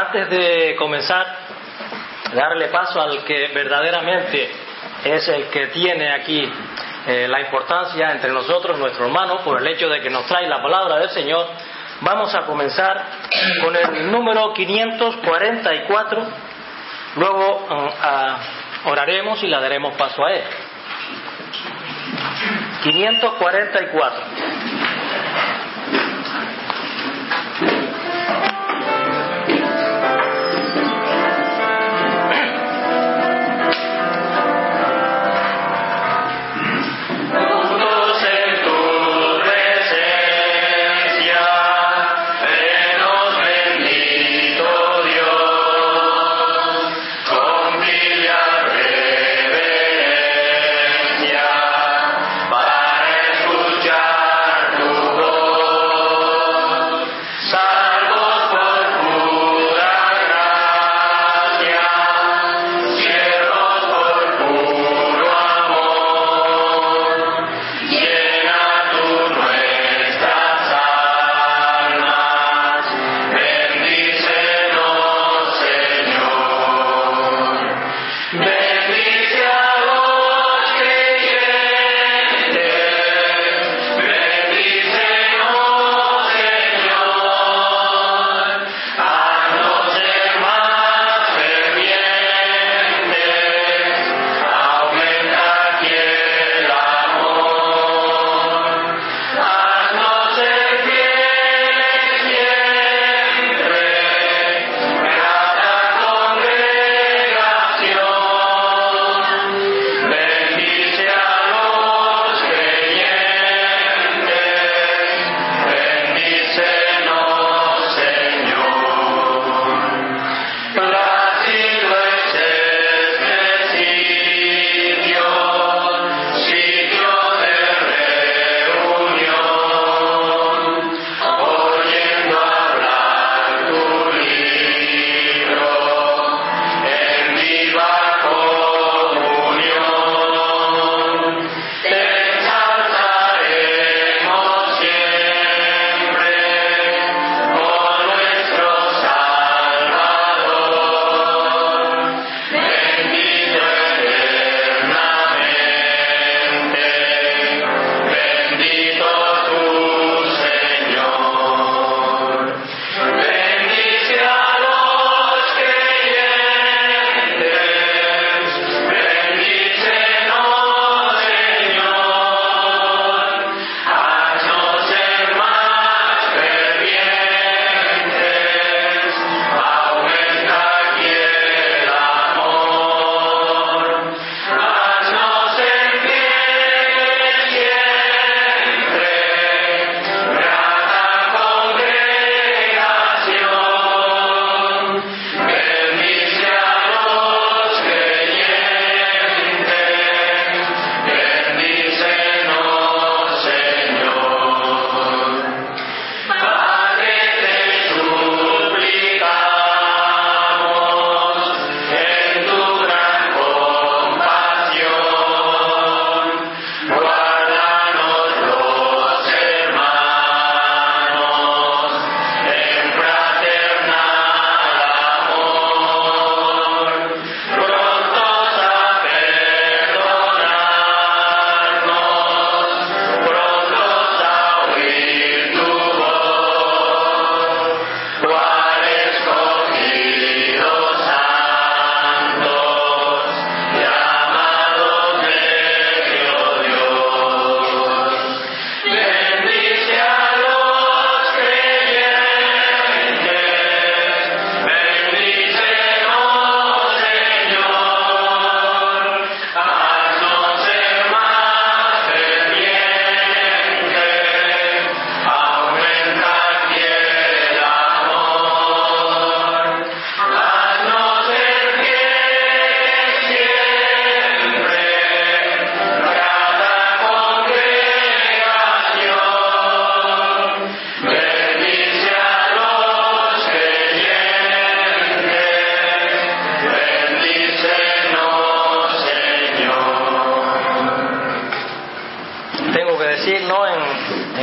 antes de comenzar, darle paso al que verdaderamente es el que tiene aquí eh, la importancia entre nosotros, nuestro hermano, por el hecho de que nos trae la palabra del Señor, vamos a comenzar con el número 544, luego uh, oraremos y le daremos paso a él. 544.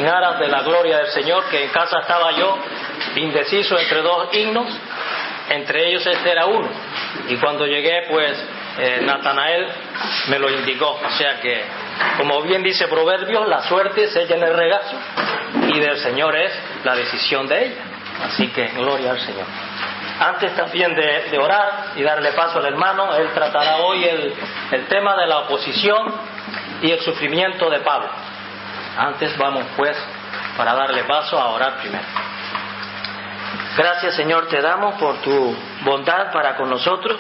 La gloria del Señor, que en casa estaba yo indeciso entre dos himnos, entre ellos este era uno. Y cuando llegué, pues eh, Natanael me lo indicó. O sea que, como bien dice Proverbios, la suerte se ella en el regazo y del Señor es la decisión de ella. Así que gloria al Señor. Antes también de, orar y darle paso al hermano, él tratará hoy el, el tema de la oposición y el sufrimiento de Pablo. Antes vamos pues para darle paso a orar primero. Gracias Señor te damos por tu bondad para con nosotros,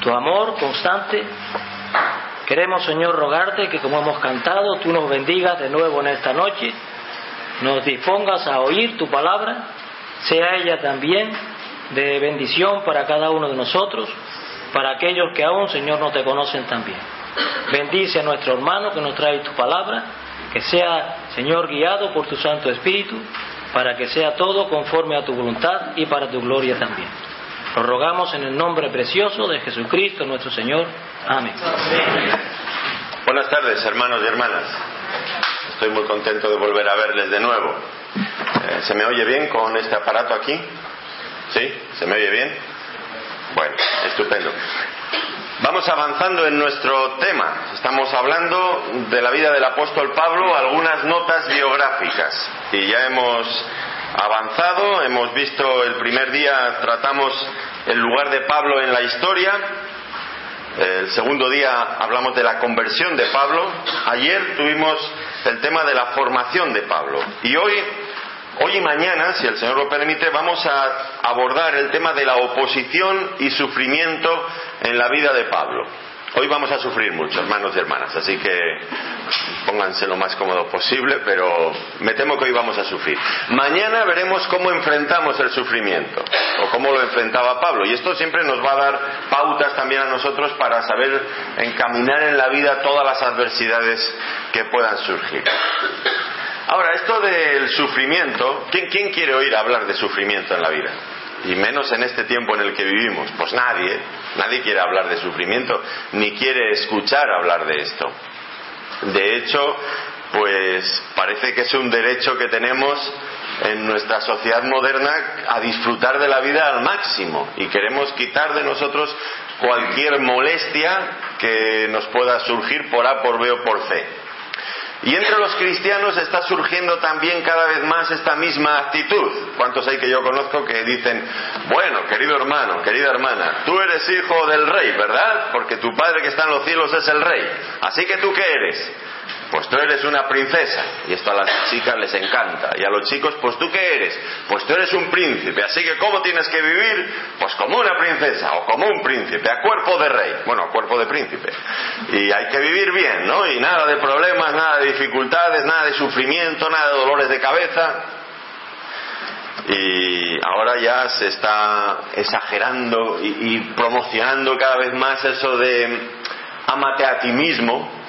tu amor constante. Queremos Señor rogarte que como hemos cantado, tú nos bendigas de nuevo en esta noche, nos dispongas a oír tu palabra, sea ella también de bendición para cada uno de nosotros, para aquellos que aún Señor no te conocen también. Bendice a nuestro hermano que nos trae tu palabra, que sea Señor guiado por tu Santo Espíritu para que sea todo conforme a tu voluntad y para tu gloria también. Lo rogamos en el nombre precioso de Jesucristo nuestro Señor. Amén. Buenas tardes, hermanos y hermanas. Estoy muy contento de volver a verles de nuevo. Eh, ¿Se me oye bien con este aparato aquí? ¿Sí? ¿Se me oye bien? Bueno, estupendo. Vamos avanzando en nuestro tema. Estamos hablando de la vida del apóstol Pablo, algunas notas biográficas. Y ya hemos avanzado, hemos visto el primer día, tratamos el lugar de Pablo en la historia. El segundo día hablamos de la conversión de Pablo. Ayer tuvimos el tema de la formación de Pablo. Y hoy Hoy y mañana, si el Señor lo permite, vamos a abordar el tema de la oposición y sufrimiento en la vida de Pablo. Hoy vamos a sufrir mucho, hermanos y hermanas, así que pónganse lo más cómodo posible, pero me temo que hoy vamos a sufrir. Mañana veremos cómo enfrentamos el sufrimiento, o cómo lo enfrentaba Pablo, y esto siempre nos va a dar pautas también a nosotros para saber encaminar en la vida todas las adversidades que puedan surgir. Ahora, esto del sufrimiento, ¿quién, quiere oír hablar de sufrimiento en la vida? Y menos en este tiempo en el que vivimos. Pues nadie, nadie quiere hablar de sufrimiento, ni quiere escuchar hablar de esto. De hecho, pues parece que es un derecho que tenemos en nuestra sociedad moderna a disfrutar de la vida al máximo y queremos quitar de nosotros cualquier molestia que nos pueda surgir por A, por B o por C. Y entre los cristianos está surgiendo también cada vez más esta misma actitud. ¿Cuántos hay que yo conozco que dicen, bueno, querido hermano, querida hermana, tú eres hijo del rey, ¿verdad? Porque tu padre que está en los cielos es el rey. Así que tú qué eres? Pues tú eres una princesa. Y esto a las chicas les encanta. Y a los chicos, pues tú qué eres? Pues tú eres un príncipe. Así que ¿cómo tienes que vivir? Pues como una princesa o como un príncipe, a cuerpo de rey. Bueno, a cuerpo de príncipe. Y hay que vivir bien, ¿no? Y nada de problemas, nada de dificultades, nada de sufrimiento, nada de dolores de cabeza. Y ahora ya se está exagerando y, promocionando cada vez más eso de amate a ti mismo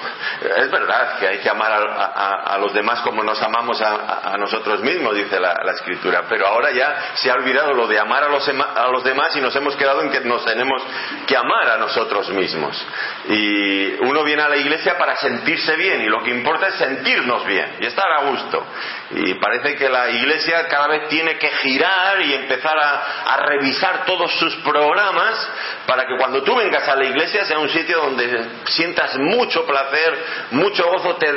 es verdad que hay que amar a, los demás como nos amamos a, nosotros mismos, dice la, Escritura, pero ahora ya se ha olvidado lo de amar a los, a demás y nos hemos quedado en que nos tenemos que amar a nosotros mismos. Y uno viene a la iglesia para sentirse bien y lo que importa es sentirnos bien y estar a gusto. Y parece que la iglesia cada vez tiene que girar y empezar a revisar todos sus programas para que cuando tú vengas a la iglesia sea un sitio donde sientas mucho placer, mucho gozo, te,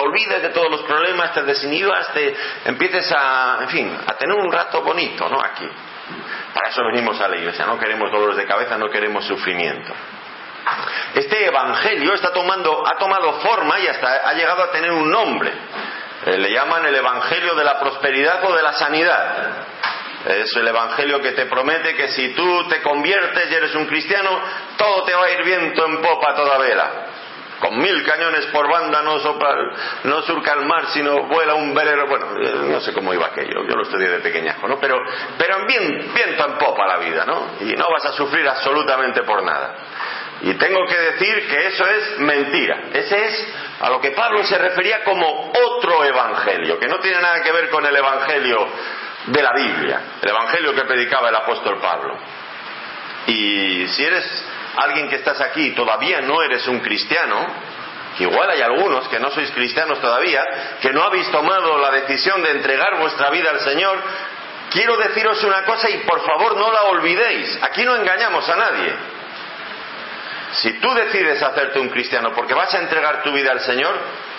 olvides de todos los problemas, te desinhibas, te empieces a, en fin, a tener un rato bonito, ¿no? Aquí. Para eso venimos a la iglesia, no queremos dolores de cabeza, no queremos sufrimiento. Este evangelio está tomando, ha tomado forma y hasta ha llegado a tener un nombre. Eh, le llaman el evangelio de la prosperidad o de la sanidad. Es el Evangelio que te promete que si tú te conviertes y eres un cristiano, todo te va a ir viento en popa toda vela. Con mil cañones por banda no, no surca el mar, sino vuela un velero. Bueno, eh, no sé cómo iba aquello, yo lo estudié de pequeñajo, ¿no? Pero, pero bien, viento en popa la vida, ¿no? Y no vas a sufrir absolutamente por nada. Y tengo que decir que eso es mentira. Ese es a lo que Pablo se refería como otro evangelio, que no tiene nada que ver con el evangelio de la Biblia, el Evangelio que predicaba el apóstol Pablo. Y si eres alguien que estás aquí y todavía no eres un cristiano, igual hay algunos que no sois cristianos todavía, que no habéis tomado la decisión de entregar vuestra vida al Señor, quiero deciros una cosa y por favor no la olvidéis. Aquí no engañamos a nadie. Si tú decides hacerte un cristiano porque vas a entregar tu vida al Señor,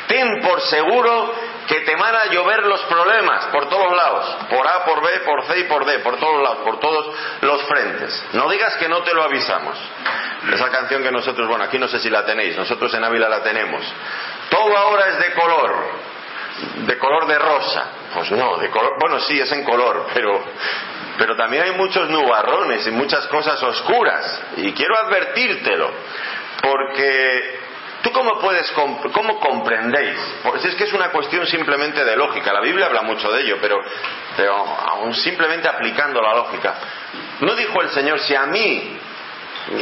ten por seguro que te van a llover los problemas por todos lados, por A, por B, por C y por D, por todos lados, por todos los frentes. No digas que no te lo avisamos. Esa canción que nosotros, bueno, aquí no sé si la tenéis, nosotros en Ávila la tenemos. Todo ahora es de color, de color de rosa. Pues no, de color, bueno, sí, es en color, pero, pero también hay muchos nubarrones y muchas cosas oscuras. Y quiero advertírtelo, porque ¿Tú cómo puedes, cómo comprendéis? Pues es que es una cuestión simplemente de lógica. La Biblia habla mucho de ello, pero, pero aún simplemente aplicando la lógica. ¿No dijo el Señor, si a mí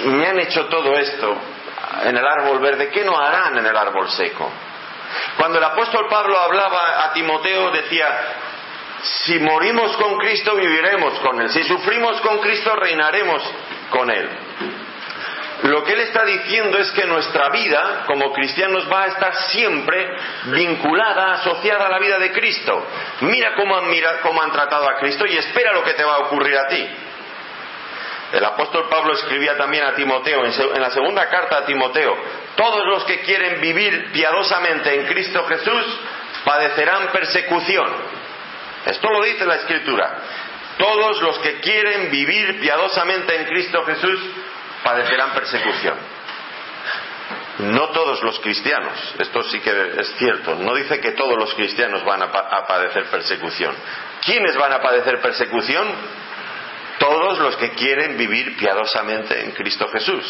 me han hecho todo esto en el árbol verde, ¿qué no harán en el árbol seco? Cuando el apóstol Pablo hablaba a Timoteo, decía, si morimos con Cristo, viviremos con Él. Si sufrimos con Cristo, reinaremos con Él. Lo que él está diciendo es que nuestra vida como cristianos va a estar siempre vinculada, asociada a la vida de Cristo. Mira cómo han, cómo han tratado a Cristo y espera lo que te va a ocurrir a ti. El apóstol Pablo escribía también a Timoteo, en la segunda carta a Timoteo, todos los que quieren vivir piadosamente en Cristo Jesús padecerán persecución. Esto lo dice la Escritura. Todos los que quieren vivir piadosamente en Cristo Jesús padecerán persecución. No todos los cristianos, esto sí que es cierto, no dice que todos los cristianos van a, padecer persecución. ¿Quiénes van a padecer persecución? Todos los que quieren vivir piadosamente en Cristo Jesús.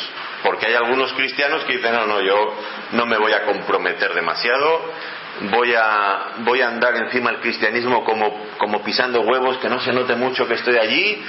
Porque hay algunos cristianos que dicen, no, no, yo no me voy a comprometer demasiado, voy a, voy a andar encima del cristianismo como, como pisando huevos, que no se note mucho que estoy allí,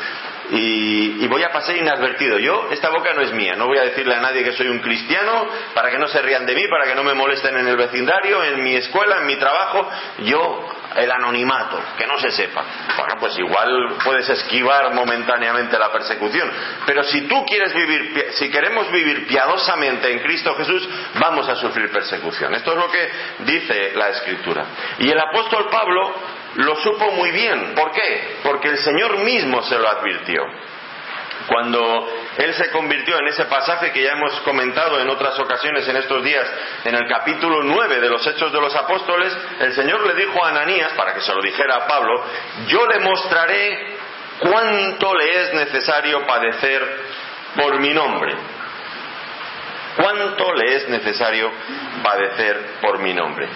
y, voy a pasar inadvertido. Yo, esta boca no es mía, no voy a decirle a nadie que soy un cristiano para que no se rían de mí, para que no me molesten en el vecindario, en mi escuela, en mi trabajo. Yo, el anonimato, que no se sepa. Bueno, pues igual puedes esquivar momentáneamente la persecución. Pero si tú quieres vivir, si queremos vivir piadosamente en Cristo Jesús, vamos a sufrir persecución. Esto es lo que dice la Escritura. Y el apóstol Pablo lo supo muy bien. ¿Por qué? Porque el Señor mismo se lo advirtió. Cuando él se convirtió en ese pasaje que ya hemos comentado en otras ocasiones en estos días, en el capítulo 9 de los Hechos de los Apóstoles, el Señor le dijo a Ananías, para que se lo dijera a Pablo, yo le mostraré cuánto le es necesario padecer por mi nombre. ¿Cuánto le es necesario padecer por mi nombre?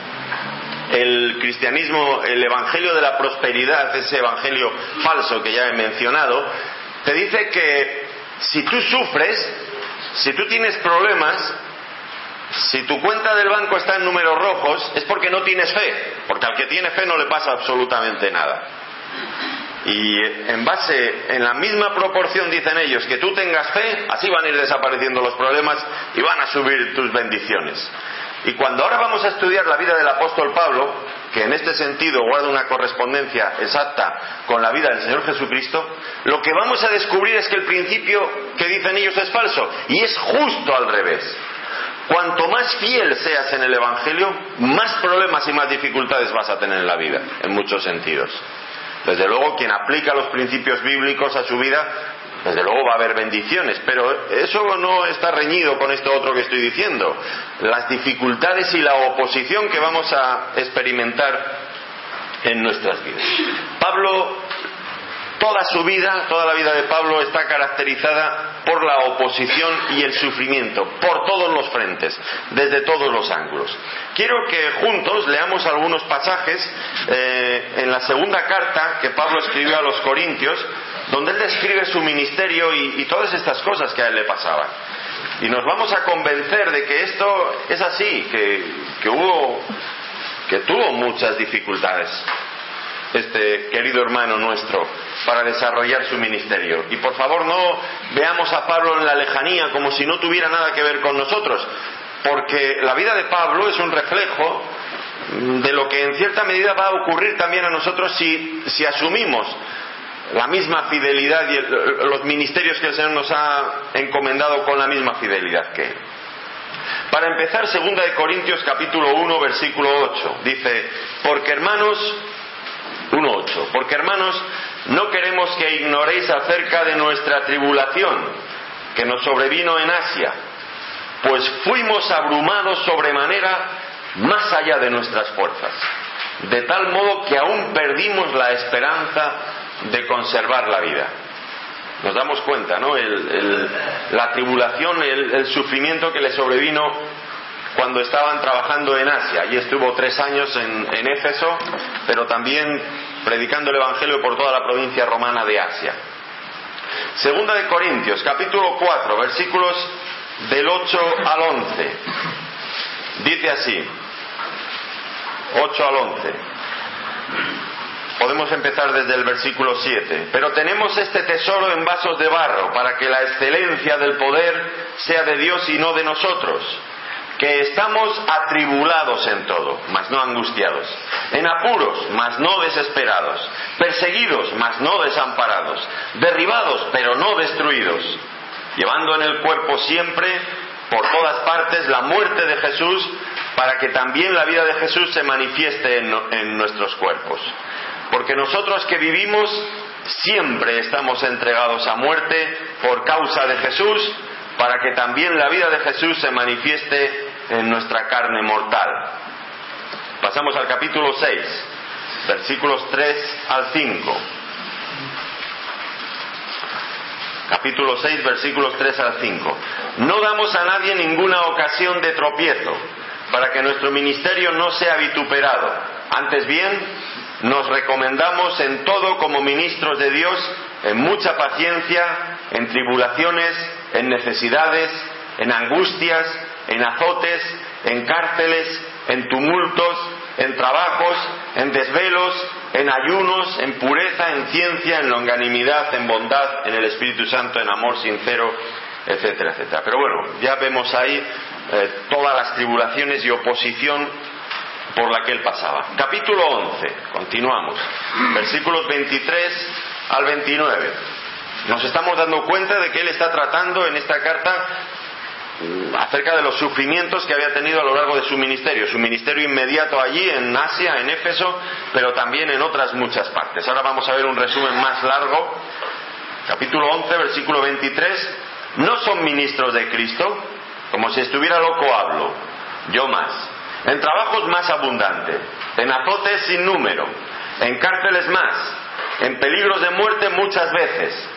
El cristianismo, el evangelio de la prosperidad, ese evangelio falso que ya he mencionado, te dice que si tú sufres, si tú tienes problemas, si tu cuenta del banco está en números rojos, es porque no tienes fe, porque al que tiene fe no le pasa absolutamente nada. Y en base, en la misma proporción dicen ellos, que tú tengas fe, así van a ir desapareciendo los problemas y van a subir tus bendiciones. Y cuando ahora vamos a estudiar la vida del apóstol Pablo, que en este sentido guarda una correspondencia exacta con la vida del Señor Jesucristo, lo que vamos a descubrir es que el principio que dicen ellos es falso y es justo al revés. Cuanto más fiel seas en el Evangelio, más problemas y más dificultades vas a tener en la vida, en muchos sentidos. Desde luego, quien aplica los principios bíblicos a su vida desde luego va a haber bendiciones, pero eso no está reñido con esto otro que estoy diciendo. Las dificultades y la oposición que vamos a experimentar en nuestras vidas. Pablo, toda su vida, toda la vida de Pablo está caracterizada por la oposición y el sufrimiento, por todos los frentes, desde todos los ángulos. Quiero que juntos leamos algunos pasajes eh, en la segunda carta que Pablo escribió a los Corintios, donde él describe su ministerio y, todas estas cosas que a él le pasaban. Y nos vamos a convencer de que esto es así, que, hubo, que tuvo muchas dificultades este querido hermano nuestro para desarrollar su ministerio. Y por favor no veamos a Pablo en la lejanía como si no tuviera nada que ver con nosotros, porque la vida de Pablo es un reflejo de lo que en cierta medida va a ocurrir también a nosotros si, si asumimos la misma fidelidad y los ministerios que el Señor nos ha encomendado con la misma fidelidad que Él. Para empezar, segunda de Corintios capítulo 1, versículo 8. Dice, porque hermanos, 1.8, porque hermanos, no queremos que ignoréis acerca de nuestra tribulación que nos sobrevino en Asia, pues fuimos abrumados sobremanera más allá de nuestras fuerzas, de tal modo que aún perdimos la esperanza de conservar la vida. Nos damos cuenta, ¿no? la tribulación, el, sufrimiento que le sobrevino cuando estaban trabajando en Asia. Allí estuvo tres años en, en Éfeso, pero también predicando el Evangelio por toda la provincia romana de Asia. Segunda de Corintios, capítulo 4, versículos del 8 al 11. Dice así, 8 al 11. Podemos empezar desde el versículo 7. Pero tenemos este tesoro en vasos de barro para que la excelencia del poder sea de Dios y no de nosotros que estamos atribulados en todo, mas no angustiados, en apuros, mas no desesperados, perseguidos, mas no desamparados, derribados, pero no destruidos, llevando en el cuerpo siempre, por todas partes, la muerte de Jesús, para que también la vida de Jesús se manifieste en, en nuestros cuerpos. Porque nosotros que vivimos siempre estamos entregados a muerte por causa de Jesús, para que también la vida de Jesús se manifieste en nuestra carne mortal. Pasamos al capítulo 6, versículos 3 al 5. Capítulo 6, versículos 3 al 5. No damos a nadie ninguna ocasión de tropiezo para que nuestro ministerio no sea vituperado. Antes bien, nos recomendamos en todo como ministros de Dios, en mucha paciencia, en tribulaciones, en necesidades, en angustias, en azotes, en cárceles, en tumultos, en trabajos, en desvelos, en ayunos, en pureza, en ciencia, en longanimidad, en bondad, en el Espíritu Santo, en amor sincero, etcétera, etcétera. Pero bueno, ya vemos ahí eh, todas las tribulaciones y oposición por la que él pasaba. Capítulo 11, continuamos, versículos 23 al 29. Nos estamos dando cuenta de que él está tratando en esta carta acerca de los sufrimientos que había tenido a lo largo de su ministerio, su ministerio inmediato allí en Asia, en Éfeso, pero también en otras muchas partes. Ahora vamos a ver un resumen más largo, capítulo 11, versículo 23. No son ministros de Cristo, como si estuviera loco hablo, yo más, en trabajos más abundantes, en azotes sin número, en cárceles más, en peligros de muerte muchas veces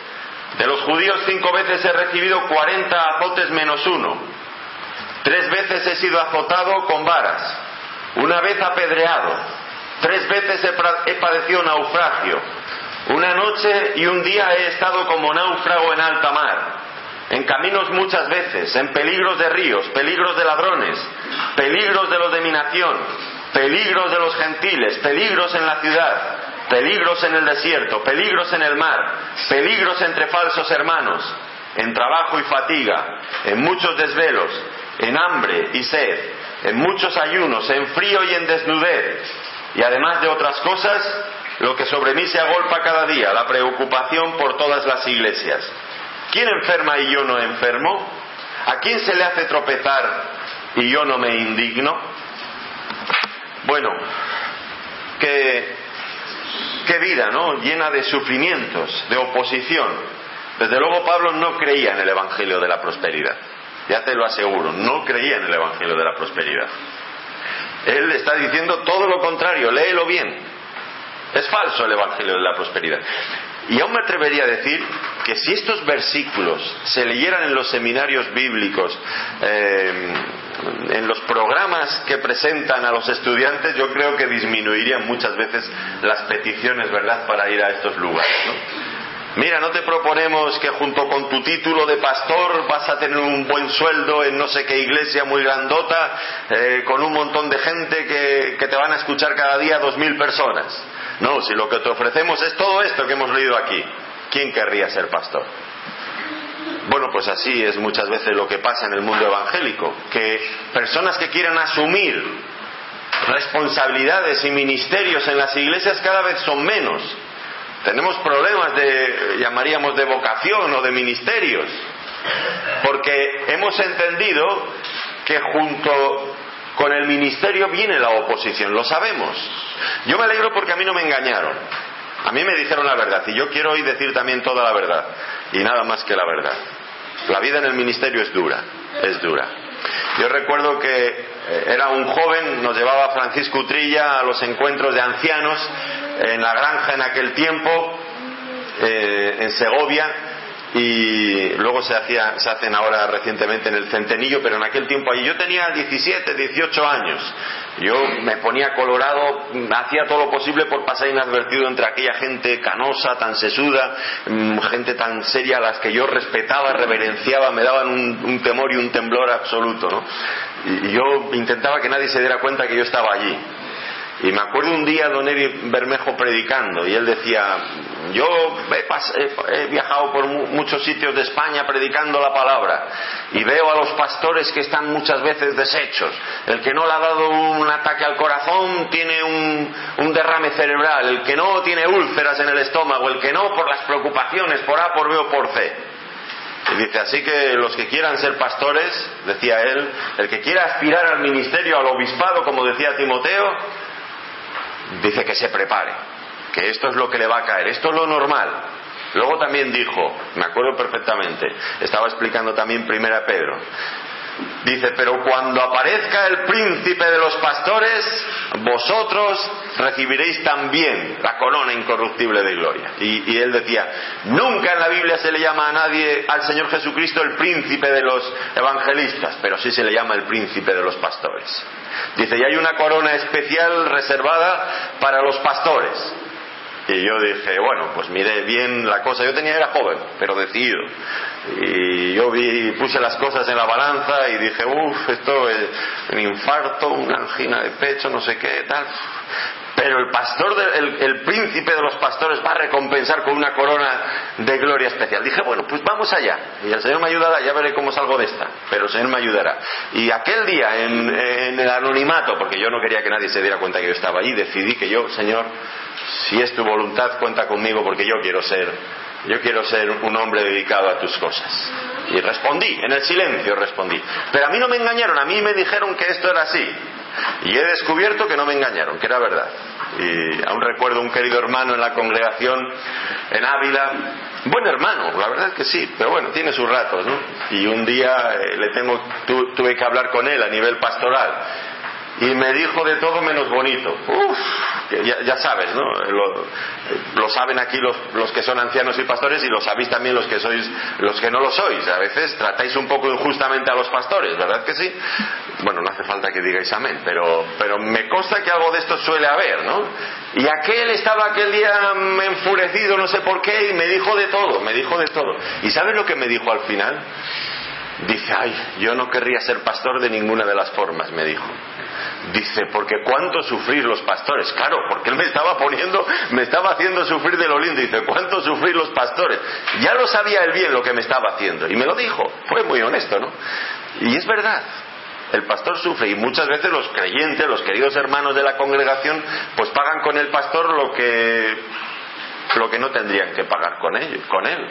de los judíos cinco veces he recibido cuarenta azotes menos uno. Tres veces he sido azotado con varas. Una vez apedreado. Tres veces he padecido naufragio. Una noche y un día he estado como náufrago en alta mar. En caminos muchas veces, en peligros de ríos, peligros de ladrones, peligros de los de mi nación, peligros de los gentiles, peligros en la ciudad, peligros en el desierto, peligros en el mar, peligros entre falsos hermanos, en trabajo y fatiga, en muchos desvelos, en hambre y sed, en muchos ayunos, en frío y en desnudez, y además de otras cosas, lo que sobre mí se agolpa cada día, la preocupación por todas las iglesias. ¿Quién enferma y yo no enfermo? ¿A quién se le hace tropezar y yo no me indigno? Bueno, qué vida, ¿no? Llena de sufrimientos, de oposición. Desde luego Pablo no creía en el Evangelio de la prosperidad. Ya te lo aseguro, no creía en el Evangelio de la prosperidad. Él está diciendo todo lo contrario, léelo bien. Es falso el Evangelio de la prosperidad. Y aún me atrevería a decir que si estos versículos se leyeran en los seminarios bíblicos, eh, en los programas que presentan a los estudiantes, yo creo que disminuirían muchas veces las peticiones, ¿verdad?, para ir a estos lugares. Mira, no te proponemos que junto con tu título de pastor vas a tener un buen sueldo en no sé qué iglesia muy grandota, eh, con un montón de gente que, que te van a escuchar cada día dos mil personas. No, si lo que te ofrecemos es todo esto que hemos leído aquí, ¿quién querría ser pastor? Bueno, pues así es muchas veces lo que pasa en el mundo evangélico, que personas que quieran asumir responsabilidades y ministerios en las iglesias cada vez son menos. Tenemos problemas de, llamaríamos, de vocación o de ministerios, porque hemos entendido que junto con el ministerio viene la oposición, lo sabemos. Yo me alegro porque a mí no me engañaron. A mí me dijeron la verdad y yo quiero hoy decir también toda la verdad y nada más que la verdad. La vida en el ministerio es dura, es dura. Yo recuerdo que eh, era un joven, nos llevaba Francisco Utrilla a los encuentros de ancianos en la granja en aquel tiempo, eh, en Segovia, y luego se, hacía, se hacen ahora recientemente en el Centenillo, pero en aquel tiempo allí yo tenía 17, 18 años. Yo me ponía colorado, hacía todo lo posible por pasar inadvertido entre aquella gente canosa, tan sesuda, mm, gente tan seria a las que yo respetaba, reverenciaba, me daban un, temor y un temblor absoluto. ¿no? Y yo intentaba que nadie se diera cuenta que yo estaba allí. Y me acuerdo un día don Eri Bermejo predicando y él decía, yo he, viajado por muchos sitios de España predicando la palabra y veo a los pastores que están muchas veces deshechos. El que no le ha dado un ataque al corazón tiene un, derrame cerebral, el que no tiene úlceras en el estómago, el que no por las preocupaciones, por A, por B o por C. Y dice, así que los que quieran ser pastores, decía él, el que quiera aspirar al ministerio, al obispado, como decía Timoteo, dice que se prepare, que esto es lo que le va a caer, esto es lo normal. Luego también dijo, me acuerdo perfectamente, estaba explicando también primera Pedro, Dice, pero cuando aparezca el príncipe de los pastores, vosotros recibiréis también la corona incorruptible de gloria. Y, y, él decía, nunca en la Biblia se le llama a nadie, al Señor Jesucristo, el príncipe de los evangelistas, pero sí se le llama el príncipe de los pastores. Dice, y hay una corona especial reservada para los pastores. Y yo dije, bueno, pues miré bien la cosa. Yo tenía, era joven, pero decidido. Y yo vi, puse las cosas en la balanza y dije, uff, esto es un infarto, una angina de pecho, no sé qué, tal. Pero el pastor, el, príncipe de los pastores va a recompensar con una corona de gloria especial. Dije, bueno, pues vamos allá. Y el Señor me ayudará, ya veré cómo salgo de esta. Pero el Señor me ayudará. Y aquel día, en, en el anonimato, porque yo no quería que nadie se diera cuenta que yo estaba allí, decidí que yo, Señor, si es tu voluntad, cuenta conmigo porque yo quiero ser, yo quiero ser un hombre dedicado a tus cosas. Y respondí, en el silencio respondí. Pero a mí no me engañaron, a mí me dijeron que esto era así. Y he descubierto que no me engañaron, que era verdad. Y aún recuerdo un querido hermano en la congregación en Ávila, buen hermano, la verdad es que sí, pero bueno, tiene sus ratos, ¿no? Y un día eh, le tengo, tuve que hablar con él a nivel pastoral y me dijo de todo menos bonito. Uf, ya, sabes, ¿no? Lo, saben aquí los, los, que son ancianos y pastores y lo sabéis también los que sois, los que no lo sois. A veces tratáis un poco injustamente a los pastores, ¿verdad que sí? Bueno, no hace falta que digáis amén, pero, pero me consta que algo de esto suele haber, ¿no? Y aquel estaba aquel día enfurecido, no sé por qué, y me dijo de todo, me dijo de todo. ¿Y sabes lo que me dijo al final? Dice, ay, yo no querría ser pastor de ninguna de las formas, me dijo. Dice, porque cuánto sufrir los pastores. Claro, porque él me estaba poniendo, me estaba haciendo sufrir de lo lindo. Dice, cuánto sufrir los pastores. Ya lo sabía él bien lo que me estaba haciendo. Y me lo dijo. Fue muy honesto, ¿no? Y es verdad. El pastor sufre y muchas veces los creyentes, los queridos hermanos de la congregación, pues pagan con el pastor lo que, lo que no tendrían que pagar con, él, con él.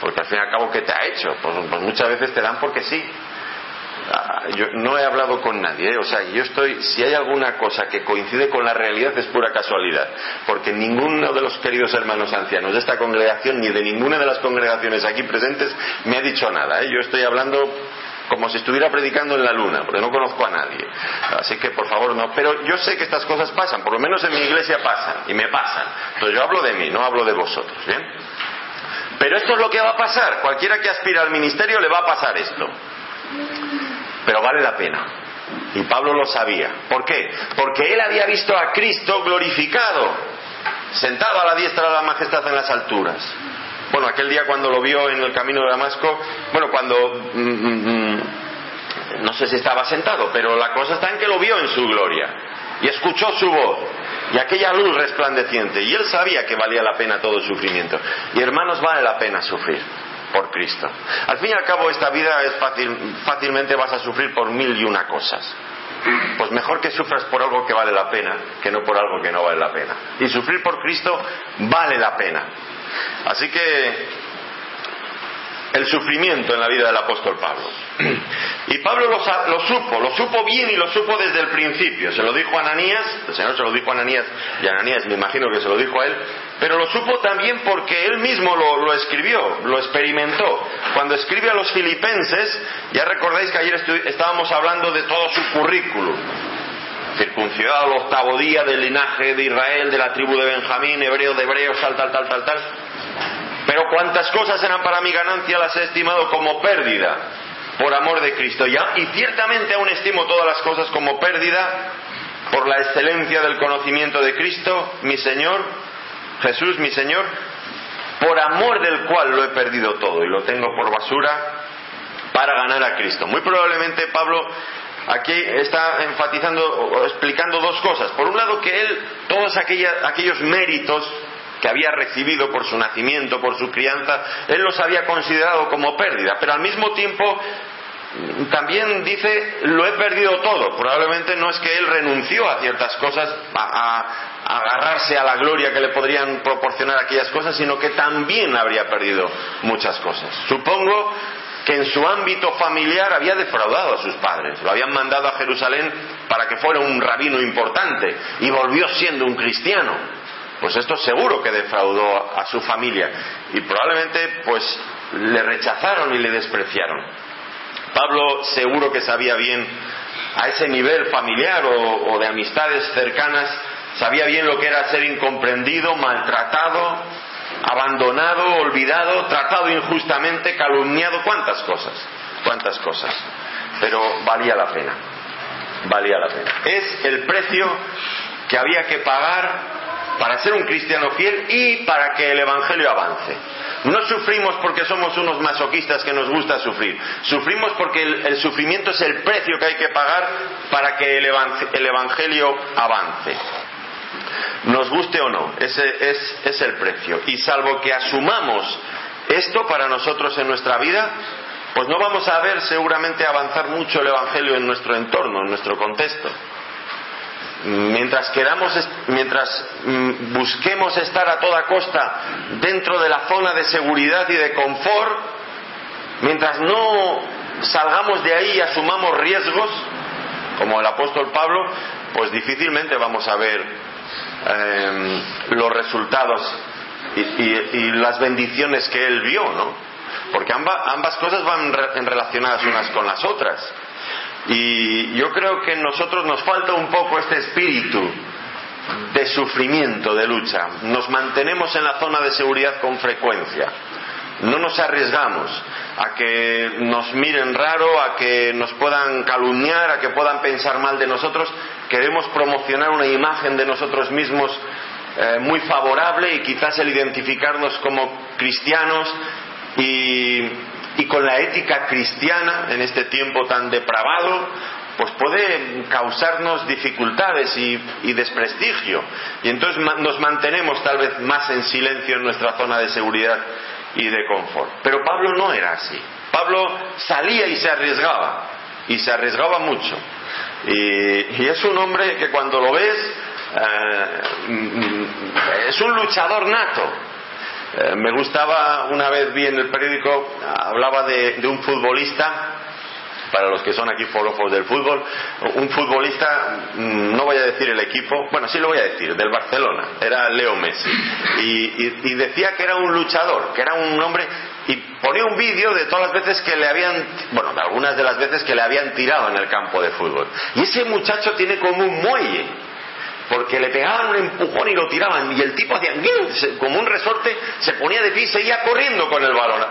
Porque al fin y al cabo, ¿qué te ha hecho? pues, pues muchas veces te dan porque sí. Ah, yo no he hablado con nadie, ¿eh? o sea, yo estoy, si hay alguna cosa que coincide con la realidad es pura casualidad, porque ninguno de los queridos hermanos ancianos de esta congregación ni de ninguna de las congregaciones aquí presentes me ha dicho nada, ¿eh? yo estoy hablando como si estuviera predicando en la luna, porque no conozco a nadie. Así que por favor no. Pero yo sé que estas cosas pasan, por lo menos en mi iglesia pasan, y me pasan. Entonces yo hablo de mí, no hablo de vosotros, ¿bien? Pero esto es lo que va a pasar. Cualquiera que aspira al ministerio le va a pasar esto pero vale la pena. Y Pablo lo sabía. ¿Por qué? Porque él había visto a Cristo glorificado, sentado a la diestra de la majestad en las alturas. Bueno, aquel día cuando lo vio en el camino de Damasco, bueno, cuando... Mm, mm, mm, no sé si estaba sentado, pero la cosa está en que lo vio en su gloria y escuchó su voz y aquella luz resplandeciente y él sabía que valía la pena todo el sufrimiento. Y hermanos, vale la pena sufrir por Cristo. Al fin y al cabo, esta vida es fácil, fácilmente vas a sufrir por mil y una cosas. Pues mejor que sufras por algo que vale la pena que no por algo que no vale la pena. Y sufrir por Cristo vale la pena. Así que el sufrimiento en la vida del apóstol Pablo. Y Pablo lo, lo, supo, lo supo bien y lo supo desde el principio. Se lo dijo a Ananías, el Señor se lo dijo a Ananías, y Ananías me imagino que se lo dijo a él, pero lo supo también porque él mismo lo, escribió, lo experimentó. Cuando escribe a los filipenses, ya recordáis que ayer estábamos hablando de todo su currículum circuncidado al octavo día del linaje de Israel, de la tribu de Benjamín, hebreo de hebreos, tal, tal, tal, tal, tal. Pero cuantas cosas eran para mi ganancia las he estimado como pérdida por amor de Cristo. Ya, y ciertamente aún estimo todas las cosas como pérdida por la excelencia del conocimiento de Cristo, mi Señor, Jesús, mi Señor, por amor del cual lo he perdido todo y lo tengo por basura para ganar a Cristo. Muy probablemente Pablo aquí está enfatizando o explicando dos cosas. Por un lado, que él, todos aquellos méritos que había recibido por su nacimiento, por su crianza, él los había considerado como pérdida, pero al mismo tiempo también dice, lo he perdido todo. Probablemente no es que él renunció a ciertas cosas, a, agarrarse a la gloria que le podrían proporcionar aquellas cosas, sino que también habría perdido muchas cosas. Supongo que en su ámbito familiar había defraudado a sus padres. Lo habían mandado a Jerusalén para que fuera un rabino importante y volvió siendo un cristiano. Pues esto seguro que defraudó a su familia y probablemente pues le rechazaron y le despreciaron. Pablo seguro que sabía bien a ese nivel familiar o, de amistades cercanas, sabía bien lo que era ser incomprendido, maltratado, abandonado, olvidado, tratado injustamente, calumniado, cuántas cosas, cuántas cosas. Pero valía la pena, valía la pena. Es el precio que había que pagar para ser un cristiano fiel y para que el Evangelio avance. No sufrimos porque somos unos masoquistas que nos gusta sufrir. Sufrimos porque el, sufrimiento es el precio que hay que pagar para que el, Evangelio avance nos guste o no, ese es, el precio. Y salvo que asumamos esto para nosotros en nuestra vida, pues no vamos a ver seguramente avanzar mucho el Evangelio en nuestro entorno, en nuestro contexto. Mientras queramos, mientras mm, busquemos estar a toda costa dentro de la zona de seguridad y de confort, mientras no salgamos de ahí y asumamos riesgos, como el apóstol Pablo, pues difícilmente vamos a ver Em, los resultados y, las bendiciones que él vio, ¿no? Porque ambas cosas van relacionadas unas con las otras. Y yo creo que en nosotros nos falta un poco este espíritu de sufrimiento, de lucha. Nos mantenemos en la zona de seguridad con frecuencia. No nos arriesgamos a que nos miren raro, a que nos puedan calumniar, a que puedan pensar mal de nosotros. Queremos promocionar una imagen de nosotros mismos eh, muy favorable y quizás el identificarnos como cristianos y, con la ética cristiana en este tiempo tan depravado, pues puede causarnos dificultades y, y, desprestigio. Y entonces nos mantenemos tal vez más en silencio en nuestra zona de seguridad y de confort. Pero Pablo no era así. Pablo salía y se arriesgaba, y se arriesgaba mucho. Y, es un hombre que cuando lo ves eh, mm, es un luchador nato. Eh, me gustaba, una vez vi en el periódico, hablaba de un futbolista para los que son aquí forofos del fútbol, un futbolista, mm, no voy a decir el equipo, bueno, sí lo voy a decir, del Barcelona, era Leo Messi. Y, decía que era un luchador, que era un hombre, y ponía un vídeo de todas las veces que le habían, bueno, de algunas de las veces que le habían tirado en el campo de fútbol. Y ese muchacho tiene como un muelle porque le pegaban un empujón y lo tiraban y el tipo hacía como un resorte se ponía de pie y seguía corriendo con el balón.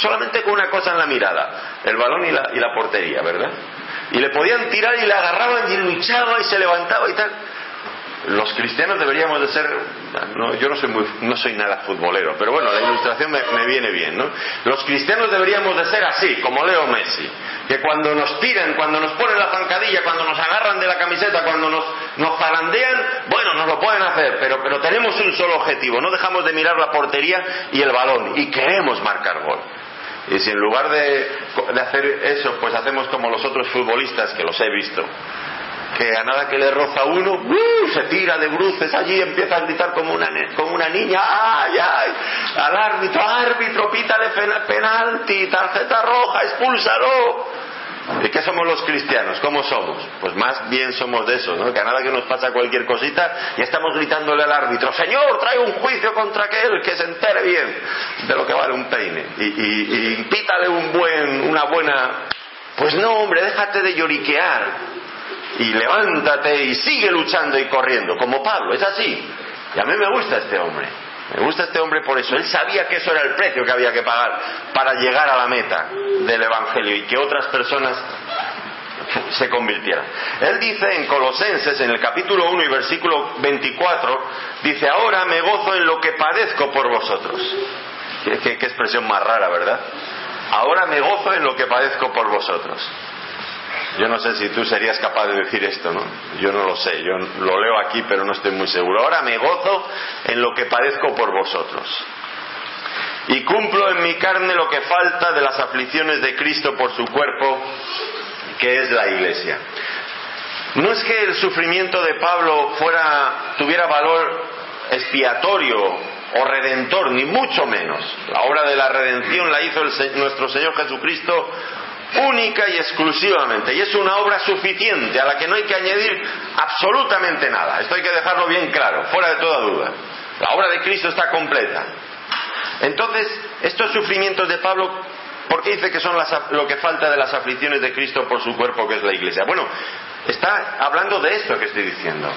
Solamente con una cosa en la mirada el balón y la, y la portería verdad y le podían tirar y le agarraban y luchaba y se levantaba y tal los cristianos deberíamos de ser, yo no soy, muy, no soy nada futbolero, pero bueno, la ilustración me, viene bien, ¿no? Los cristianos deberíamos de ser así, como Leo Messi, que cuando nos tiran, cuando nos ponen la zancadilla, cuando nos agarran de la camiseta, cuando nos, nos zarandean, bueno, nos lo pueden hacer, pero, pero tenemos un solo objetivo, no dejamos de mirar la portería y el balón, y queremos marcar gol. Y si en lugar de, de hacer eso, pues hacemos como los otros futbolistas, que los he visto, que a nada que le roza uno, ¡uh! se tira de bruces allí, empieza a gritar como una, como una niña, ¡ay, ay! Al árbitro, árbitro, pítale penalti, tarjeta roja, expúlsalo. ¿Y qué somos los cristianos? ¿Cómo somos? Pues más bien somos de esos, ¿no? Que a nada que nos pasa cualquier cosita y estamos gritándole al árbitro, Señor, trae un juicio contra aquel que se entere bien de lo que vale un peine. Y, y, y pítale un buen, una buena... Pues no, hombre, déjate de lloriquear y levántate y sigue luchando y corriendo, como Pablo, es así. Y a mí me gusta este hombre. Me gusta este hombre por eso. Él sabía que eso era el precio que había que pagar para llegar a la meta del Evangelio y que otras personas se convirtieran. Él dice en Colosenses, en el capítulo 1 y versículo 24, dice, ahora me gozo en lo que padezco por vosotros. qué expresión más rara, ¿verdad? Ahora me gozo en lo que padezco por vosotros. Yo no sé si tú serías capaz de decir esto, ¿no? Yo no lo sé, yo lo leo aquí, pero no estoy muy seguro. Ahora me gozo en lo que padezco por vosotros. Y cumplo en mi carne lo que falta de las aflicciones de Cristo por su cuerpo, que es la iglesia. No es que el sufrimiento de Pablo fuera, tuviera valor expiatorio o redentor, ni mucho menos. La obra de la redención la hizo nuestro Señor Jesucristo única y exclusivamente. Y es una obra suficiente a la que no hay que añadir absolutamente nada. Esto hay que dejarlo bien claro, fuera de toda duda. La obra de Cristo está completa. Entonces, estos sufrimientos de Pablo, ¿por qué dice que son lo que falta de las aflicciones de Cristo por su cuerpo, que es la iglesia? Bueno, está hablando de esto que estoy diciendo,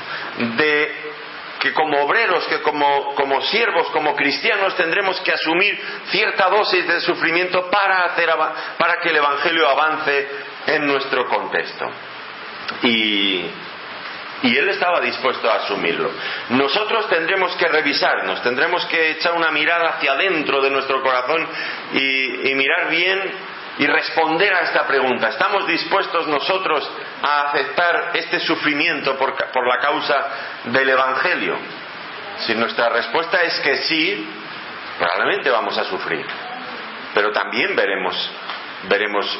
de que como obreros, que como, como siervos, como cristianos tendremos que asumir cierta dosis de sufrimiento para, hacer, para que el Evangelio avance en nuestro contexto. Y, y él estaba dispuesto a asumirlo. Nosotros tendremos que revisarnos, tendremos que echar una mirada hacia adentro de nuestro corazón y, y mirar bien y responder a esta pregunta. ¿Estamos dispuestos nosotros a aceptar este sufrimiento por, la causa del Evangelio? Si nuestra respuesta es que sí, probablemente vamos a sufrir. Pero también veremos,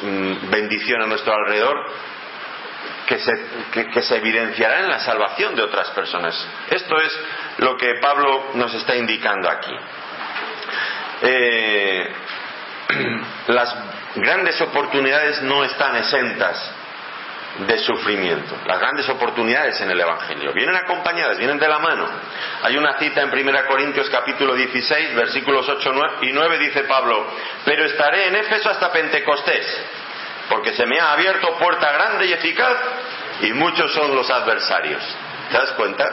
mm, bendición a nuestro alrededor que se, que se, evidenciará en la salvación de otras personas. Esto es lo que Pablo nos está indicando aquí. Eh, las grandes oportunidades no están exentas de sufrimiento. Las grandes oportunidades en el Evangelio vienen acompañadas, vienen de la mano. Hay una cita en 1 Corintios capítulo 16, versículos 8 y 9, dice Pablo, pero estaré en Éfeso hasta Pentecostés, porque se me ha abierto puerta grande y eficaz y muchos son los adversarios. ¿Te das cuenta?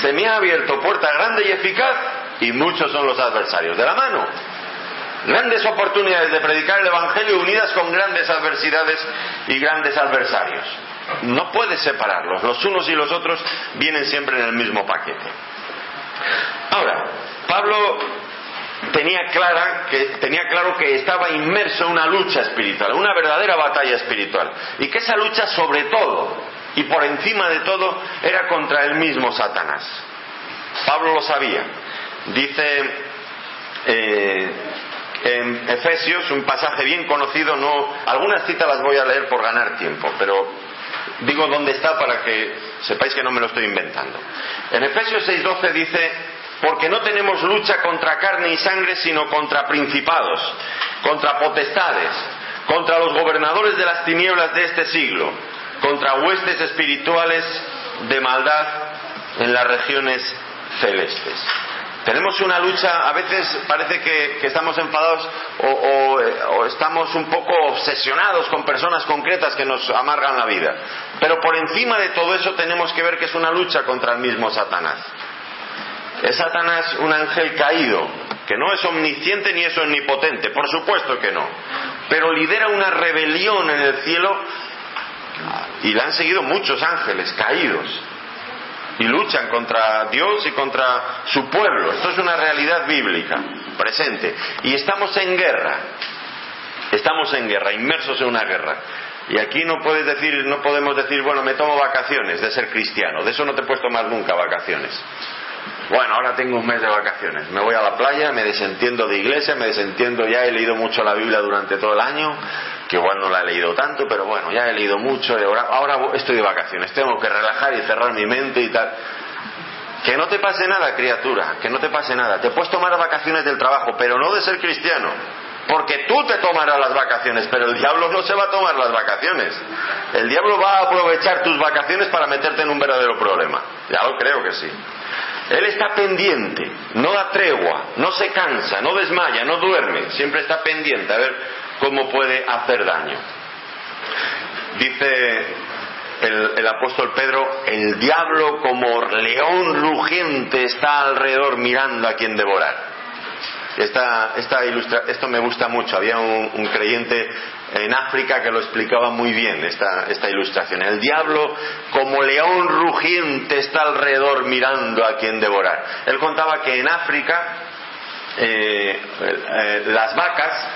Se me ha abierto puerta grande y eficaz y muchos son los adversarios. De la mano grandes oportunidades de predicar el Evangelio unidas con grandes adversidades y grandes adversarios. No puedes separarlos, los unos y los otros vienen siempre en el mismo paquete. Ahora, Pablo tenía, claro que estaba inmerso en una lucha espiritual, una verdadera batalla espiritual, y que esa lucha sobre todo y por encima de todo era contra el mismo Satanás. Pablo lo sabía. Dice eh, en Efesios, un pasaje bien conocido, no, algunas citas las voy a leer por ganar tiempo, pero digo dónde está para que sepáis que no me lo estoy inventando. En Efesios 6:12 dice, porque no tenemos lucha contra carne y sangre, sino contra principados, contra potestades, contra los gobernadores de las tinieblas de este siglo, contra huestes espirituales de maldad en las regiones celestes. Tenemos una lucha, a veces parece que, estamos enfadados o, estamos un poco obsesionados con personas concretas que nos amargan la vida. Pero por encima de todo eso tenemos que ver que es una lucha contra el mismo Satanás. Es Satanás un ángel caído, que no es omnisciente ni es omnipotente, por supuesto que no. Pero lidera una rebelión en el cielo y le han seguido muchos ángeles caídos y luchan contra Dios y contra su pueblo. Esto es una realidad bíblica, presente. Y estamos en guerra. Estamos en guerra, inmersos en una guerra. Y aquí no puedes decir, no podemos decir, bueno, me tomo vacaciones de ser cristiano. De eso no te puesto más nunca vacaciones. Bueno, ahora tengo un mes de vacaciones. Me voy a la playa, me desentiendo de iglesia, me desentiendo ya, he leído mucho la Biblia durante todo el año. que igual no la he leído tanto, pero bueno, ya he leído mucho, ahora, ahora estoy de vacaciones, tengo que relajar y cerrar mi mente y tal. Que no te pase nada, criatura, que no te pase nada. Te puedes tomar vacaciones del trabajo, pero no de ser cristiano. Porque tú te tomarás las vacaciones, pero el diablo no se va a tomar las vacaciones. El diablo va a aprovechar tus vacaciones para meterte en un verdadero problema. Ya lo creo que sí. Él está pendiente, no da tregua, no se cansa, no desmaya, no duerme, siempre está pendiente a ver cómo puede hacer daño. Dice el, apóstol Pedro, el diablo como león rugiente está alrededor mirando a quien devorar. Esta, esta ilustra, esto me gusta mucho. Había un, creyente en África que lo explicaba muy bien, esta, esta ilustración. El diablo, como león rugiente, está alrededor mirando a quien devorar. Él contaba que en África eh, eh, las vacas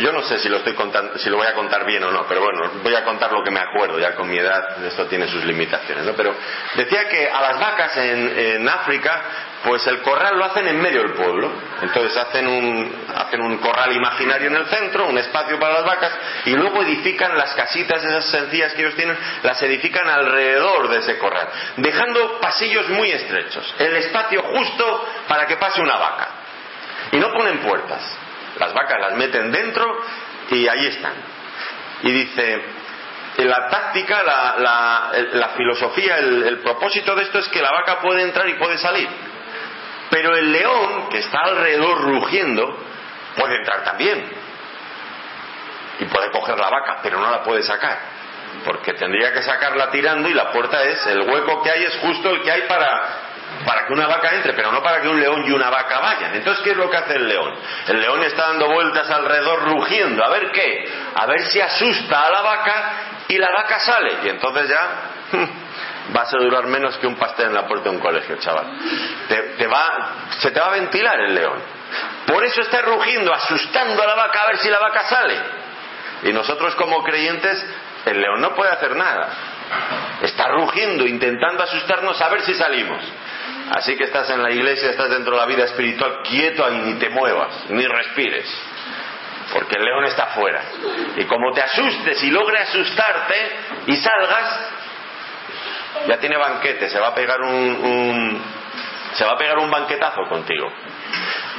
yo no sé si lo estoy contando, si lo voy a contar bien o no, pero bueno, voy a contar lo que me acuerdo, ya con mi edad esto tiene sus limitaciones, ¿no? Pero decía que a las vacas en, África, pues el corral lo hacen en medio del pueblo. Entonces hacen un, hacen un corral imaginario en el centro, un espacio para las vacas, y luego edifican las casitas, esas sencillas que ellos tienen, las edifican alrededor de ese corral, dejando pasillos muy estrechos, el espacio justo para que pase una vaca. Y no ponen puertas las vacas las meten dentro y ahí están. Y dice, la táctica, la, filosofía, el, propósito de esto es que la vaca puede entrar y puede salir. Pero el león, que está alrededor rugiendo, puede entrar también. Y puede coger la vaca, pero no la puede sacar. Porque tendría que sacarla tirando y la puerta es, el hueco que hay es justo el que hay para para que una vaca entre, pero no para que un león y una vaca vayan. Entonces, ¿qué es lo que hace el león? El león está dando vueltas alrededor rugiendo, a ver qué, a ver si asusta a la vaca y la vaca sale. Y entonces ya vas a durar menos que un pastel en la puerta de un colegio, chaval. Te, va, se te va a ventilar el león. Por eso está rugiendo, asustando a la vaca a ver si la vaca sale. Y nosotros como creyentes, el león no puede hacer nada. Está rugiendo, intentando asustarnos a ver si salimos. Así que estás en la iglesia, estás dentro de la vida espiritual, quieto y ni te muevas, ni respires. Porque el león está afuera. Y como te asustes y logre asustarte y salgas, ya tiene banquete, se va a pegar un, se va a pegar un banquetazo contigo.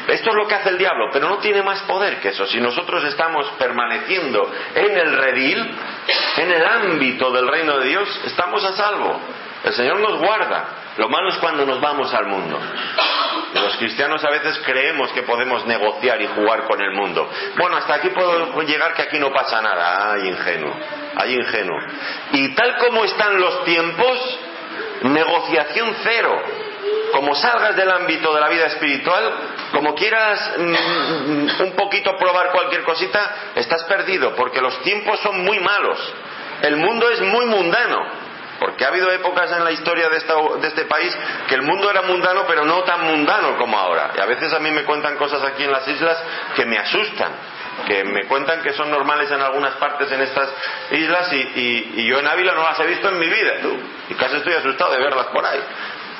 Esto es lo que hace el diablo, pero no tiene más poder que eso. Si nosotros estamos permaneciendo en el redil, en el ámbito del reino de Dios, estamos a salvo. El Señor nos guarda. Lo malo es cuando nos vamos al mundo. Los cristianos a veces creemos que podemos negociar y jugar con el mundo. Bueno, hasta aquí puedo llegar que aquí no pasa nada. Ay, ingenuo. Ay, ingenuo. Y tal como están los tiempos, negociación cero. Como salgas del ámbito de la vida espiritual, como quieras mm, mm, un poquito probar cualquier cosita, estás perdido, porque los tiempos son muy malos. El mundo es muy mundano. Porque ha habido épocas en la historia de, este país que el mundo era mundano, pero no tan mundano como ahora. Y a veces a mí me cuentan cosas aquí en las islas que me asustan, que me cuentan que son normales en algunas partes en estas islas y, yo en Ávila no las he visto en mi vida, y casi estoy asustado de verlas por ahí.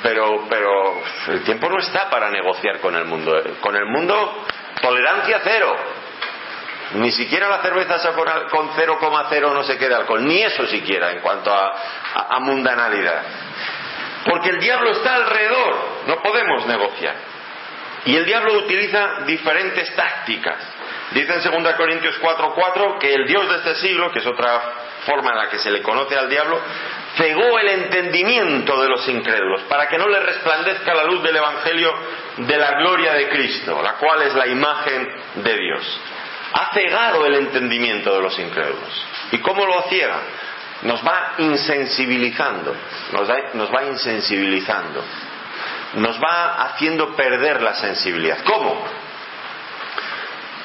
Pero, pero el tiempo no está para negociar con el mundo. Con el mundo, tolerancia cero. Ni siquiera la cerveza con 0,0 no se queda alcohol, ni eso siquiera en cuanto a, mundanalidad. Porque el diablo está alrededor, no podemos negociar. Y el diablo utiliza diferentes tácticas. Dice en 2 Corintios 4:4 que el Dios de este siglo, que es otra forma en la que se le conoce al diablo, cegó el entendimiento de los incrédulos para que no le resplandezca la luz del Evangelio de la gloria de Cristo, la cual es la imagen de Dios ha cegado el entendimiento de los incrédulos. ¿Y cómo lo ciega? Nos va insensibilizando, nos, va insensibilizando, nos va haciendo perder la sensibilidad. ¿Cómo?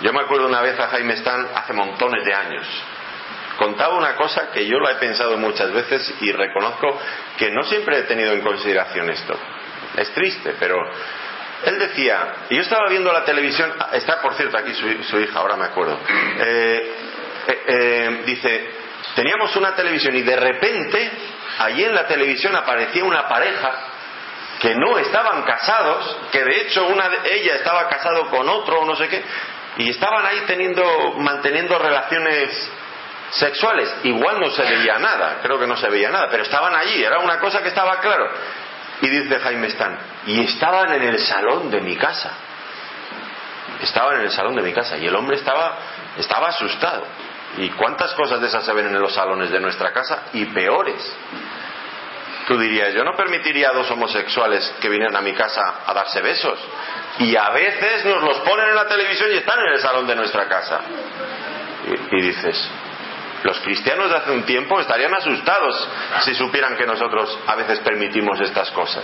Yo me acuerdo una vez a Jaime Stan hace montones de años. Contaba una cosa que yo lo he pensado muchas veces y reconozco que no siempre he tenido en consideración esto. Es triste, pero él decía, y yo estaba viendo la televisión, está por cierto aquí su, hija, ahora me acuerdo, eh, eh, eh, dice, teníamos una televisión y de repente allí en la televisión aparecía una pareja que no estaban casados, que de hecho una de, ella estaba casado con otro o no sé qué, y estaban ahí teniendo, manteniendo relaciones sexuales. Igual no se veía nada, creo que no se veía nada, pero estaban allí, era una cosa que estaba claro. Y dice Jaime Stan, y estaban en el salón de mi casa. Estaban en el salón de mi casa y el hombre estaba, estaba asustado. ¿Y cuántas cosas de esas se ven en los salones de nuestra casa? Y peores. Tú dirías, yo no permitiría a dos homosexuales que vinieran a mi casa a darse besos. Y a veces nos los ponen en la televisión y están en el salón de nuestra casa. Y, y dices, los cristianos de hace un tiempo estarían asustados si supieran que nosotros a veces permitimos estas cosas.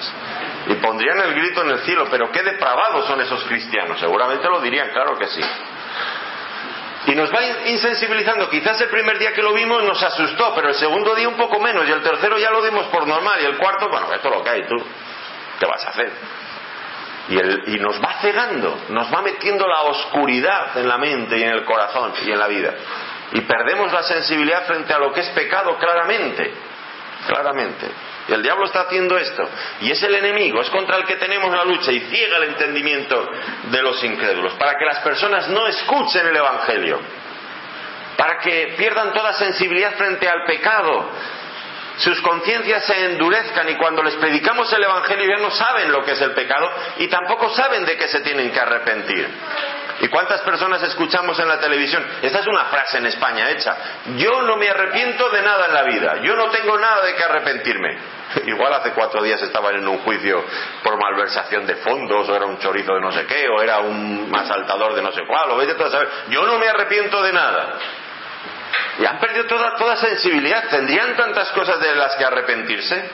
Y pondrían el grito en el cielo, pero qué depravados son esos cristianos. Seguramente lo dirían, claro que sí. Y nos va insensibilizando. Quizás el primer día que lo vimos nos asustó, pero el segundo día un poco menos, y el tercero ya lo dimos por normal, y el cuarto, bueno, esto es lo que hay, tú, ¿qué vas a hacer? Y, y, nos va cegando, nos va metiendo la oscuridad en la mente y en el corazón y en la vida. Y perdemos la sensibilidad frente a lo que es pecado claramente, claramente. Y el diablo está haciendo esto. Y es el enemigo, es contra el que tenemos la lucha y ciega el entendimiento de los incrédulos, para que las personas no escuchen el Evangelio, para que pierdan toda sensibilidad frente al pecado, sus conciencias se endurezcan y cuando les predicamos el Evangelio ya no saben lo que es el pecado y tampoco saben de qué se tienen que arrepentir. ¿Y cuántas personas escuchamos en la televisión? Esta es una frase en España hecha. Yo no me arrepiento de nada en la vida. Yo no tengo nada de que arrepentirme. Igual hace cuatro días estaban en un juicio por malversación de fondos, o era un chorizo de no sé qué, o era un asaltador de no sé cuál, o vete a saber. Yo no me arrepiento de nada. Y han perdido toda, toda sensibilidad. ¿Tendrían tantas cosas de las que arrepentirse?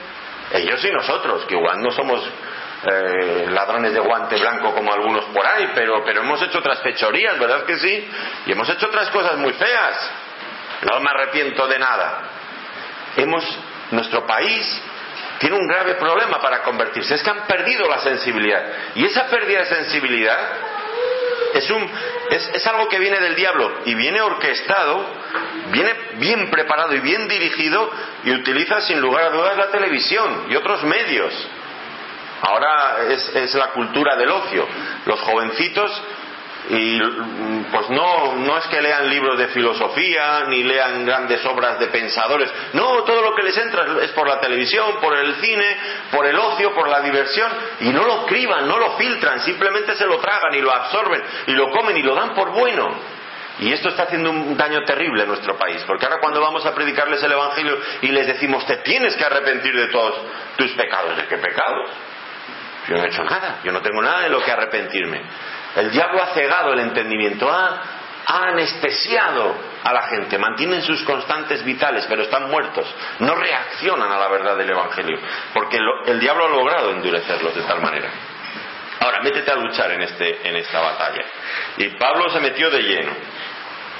Ellos y nosotros, que igual no somos eh, ladrones de guante blanco como algunos por ahí, pero, pero hemos hecho otras fechorías, ¿verdad que sí? Y hemos hecho otras cosas muy feas. No me arrepiento de nada. Hemos, nuestro país tiene un grave problema para convertirse, es que han perdido la sensibilidad. Y esa pérdida de sensibilidad es, un, es, es, algo que viene del diablo y viene orquestado, viene bien preparado y bien dirigido y utiliza sin lugar a dudas la televisión y otros medios. Ahora es, es la cultura del ocio. Los jovencitos y pues no, no es que lean libros de filosofía ni lean grandes obras de pensadores no, todo lo que les entra es por la televisión, por el cine por el ocio, por la diversión y no lo criban, no lo filtran simplemente se lo tragan y lo absorben y lo comen y lo dan por bueno y esto está haciendo un daño terrible en nuestro país, porque ahora cuando vamos a predicarles el Evangelio y les decimos, te tienes que arrepentir de todos tus pecados, ¿de qué pecados? Yo no he hecho nada, yo no tengo nada de lo que arrepentirme. El diablo ha cegado el entendimiento, ha, anestesiado a la gente, mantienen sus constantes vitales, pero están muertos, no reaccionan a la verdad del Evangelio, porque el diablo ha logrado endurecerlos de tal manera. Ahora, métete a luchar en, este, en esta batalla. Y Pablo se metió de lleno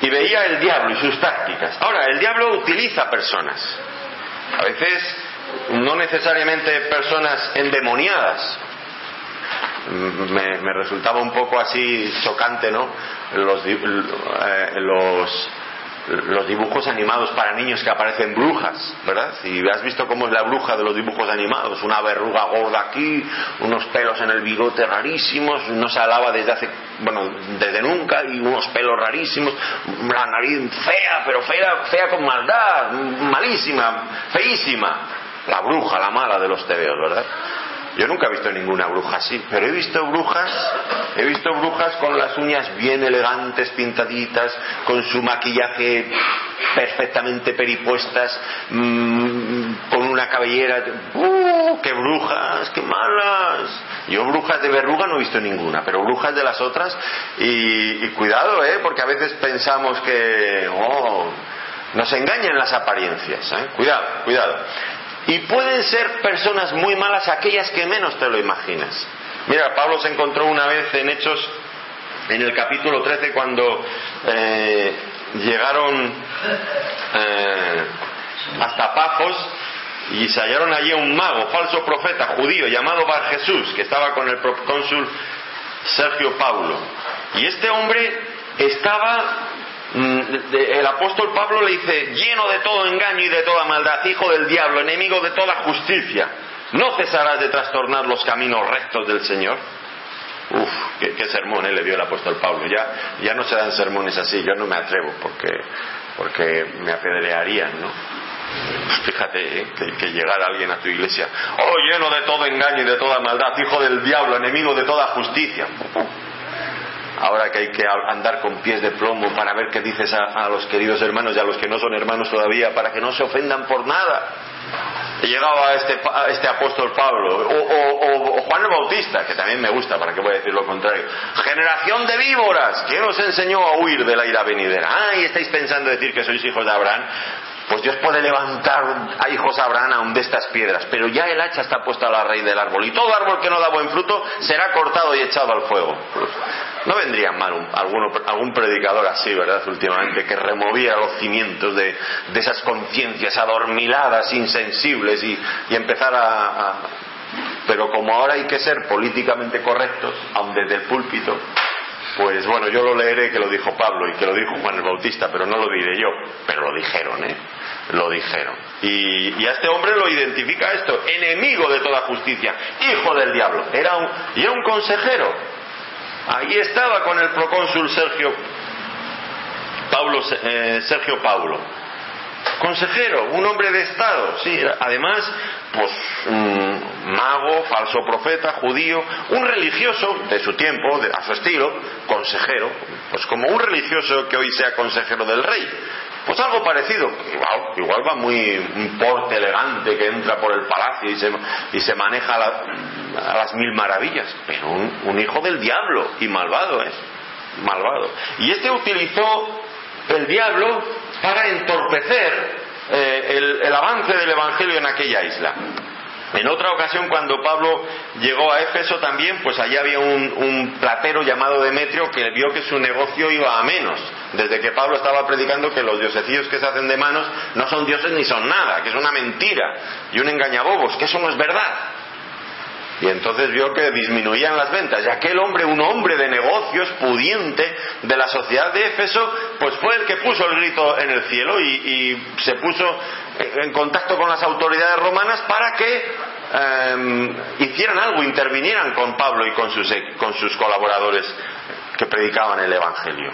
y veía el diablo y sus tácticas. Ahora, el diablo utiliza personas. A veces no necesariamente personas endemoniadas, me, me, resultaba un poco así chocante, ¿no? Los, eh, los, los, dibujos animados para niños que aparecen brujas, ¿verdad? Si has visto cómo es la bruja de los dibujos animados, una verruga gorda aquí, unos pelos en el bigote rarísimos, no se alaba desde hace, bueno, desde nunca, y unos pelos rarísimos, la nariz fea, pero fea, fea con maldad, malísima, feísima. La bruja, la mala de los tebeos, ¿verdad? Yo nunca he visto ninguna bruja así, pero he visto brujas, he visto brujas con las uñas bien elegantes, pintaditas, con su maquillaje perfectamente peripuestas, mmm, con una cabellera. ¡Uh! ¡Qué brujas! ¡Qué malas! Yo brujas de verruga no he visto ninguna, pero brujas de las otras. Y, y cuidado, ¿eh? Porque a veces pensamos que. Oh, nos engañan las apariencias. ¿eh? Cuidado, cuidado. Y pueden ser personas muy malas aquellas que menos te lo imaginas. Mira, Pablo se encontró una vez en Hechos, en el capítulo 13, cuando eh, llegaron eh, hasta Pafos y se hallaron allí un mago, falso profeta judío, llamado Bar Jesús, que estaba con el procónsul Sergio Paulo. Y este hombre estaba el apóstol Pablo le dice, lleno de todo engaño y de toda maldad, hijo del diablo, enemigo de toda justicia, ¿no cesarás de trastornar los caminos rectos del Señor? Uf, qué, sermón ¿eh? le dio el apóstol Pablo. Ya, ya no se dan sermones así, yo no me atrevo porque, porque me apedrearían, ¿no? Fíjate ¿eh? que, que llegara alguien a tu iglesia, oh, lleno de todo engaño y de toda maldad, hijo del diablo, enemigo de toda justicia ahora que hay que andar con pies de plomo para ver qué dices a, los queridos hermanos y a los que no son hermanos todavía, para que no se ofendan por nada. He llegado a este, este apóstol Pablo, o, Juan el Bautista, que también me gusta, para que voy a decir lo contrario. Generación de víboras, ¿quién os enseñó a huir de la ira venidera? Ay, estáis pensando decir que sois hijos de Abraham. Pues Dios puede levantar a hijos de Abraham aún de estas piedras, pero ya el hacha está puesta a la raíz del árbol, y todo árbol que no da buen fruto será cortado y echado al fuego. No vendría mal algún predicador así, ¿verdad? Últimamente, que removía los cimientos de, esas conciencias adormiladas, insensibles, y, y empezar a, Pero como ahora hay que ser políticamente correctos, aun desde el púlpito, pues bueno, yo lo leeré que lo dijo Pablo y que lo dijo Juan el Bautista, pero no lo diré yo, pero lo dijeron, ¿eh? Lo dijeron. Y, a este hombre lo identifica esto, enemigo de toda justicia, hijo del diablo. Era un, y era un consejero. Ahí estaba con el procónsul Sergio Pablo, eh, Sergio Paulo consejero, un hombre de Estado, sí, además, pues mago, falso profeta, judío, un religioso de su tiempo, a su estilo, consejero, pues como un religioso que hoy sea consejero del rey. Pues algo parecido, igual, va muy un porte elegante que entra por el palacio y se, y se maneja a, las mil maravillas, pero un, hijo del diablo y malvado es, malvado. Y este utilizó el diablo para entorpecer eh, el, avance del Evangelio en aquella isla. En otra ocasión, cuando Pablo llegó a Éfeso también, pues allá había un, platero llamado Demetrio que vio que su negocio iba a menos. Desde que Pablo estaba predicando que los diosecillos que se hacen de manos no son dioses ni son nada, que es una mentira y un engañabobos, que eso no es verdad. Y entonces vio que disminuían las ventas. Y aquel hombre, un hombre de negocios pudiente de la sociedad de Éfeso, pues fue el que puso el grito en el cielo y, se puso en contacto con las autoridades romanas para que em, hicieran algo, intervinieran con Pablo y con sus, con sus colaboradores que predicaban el Evangelio.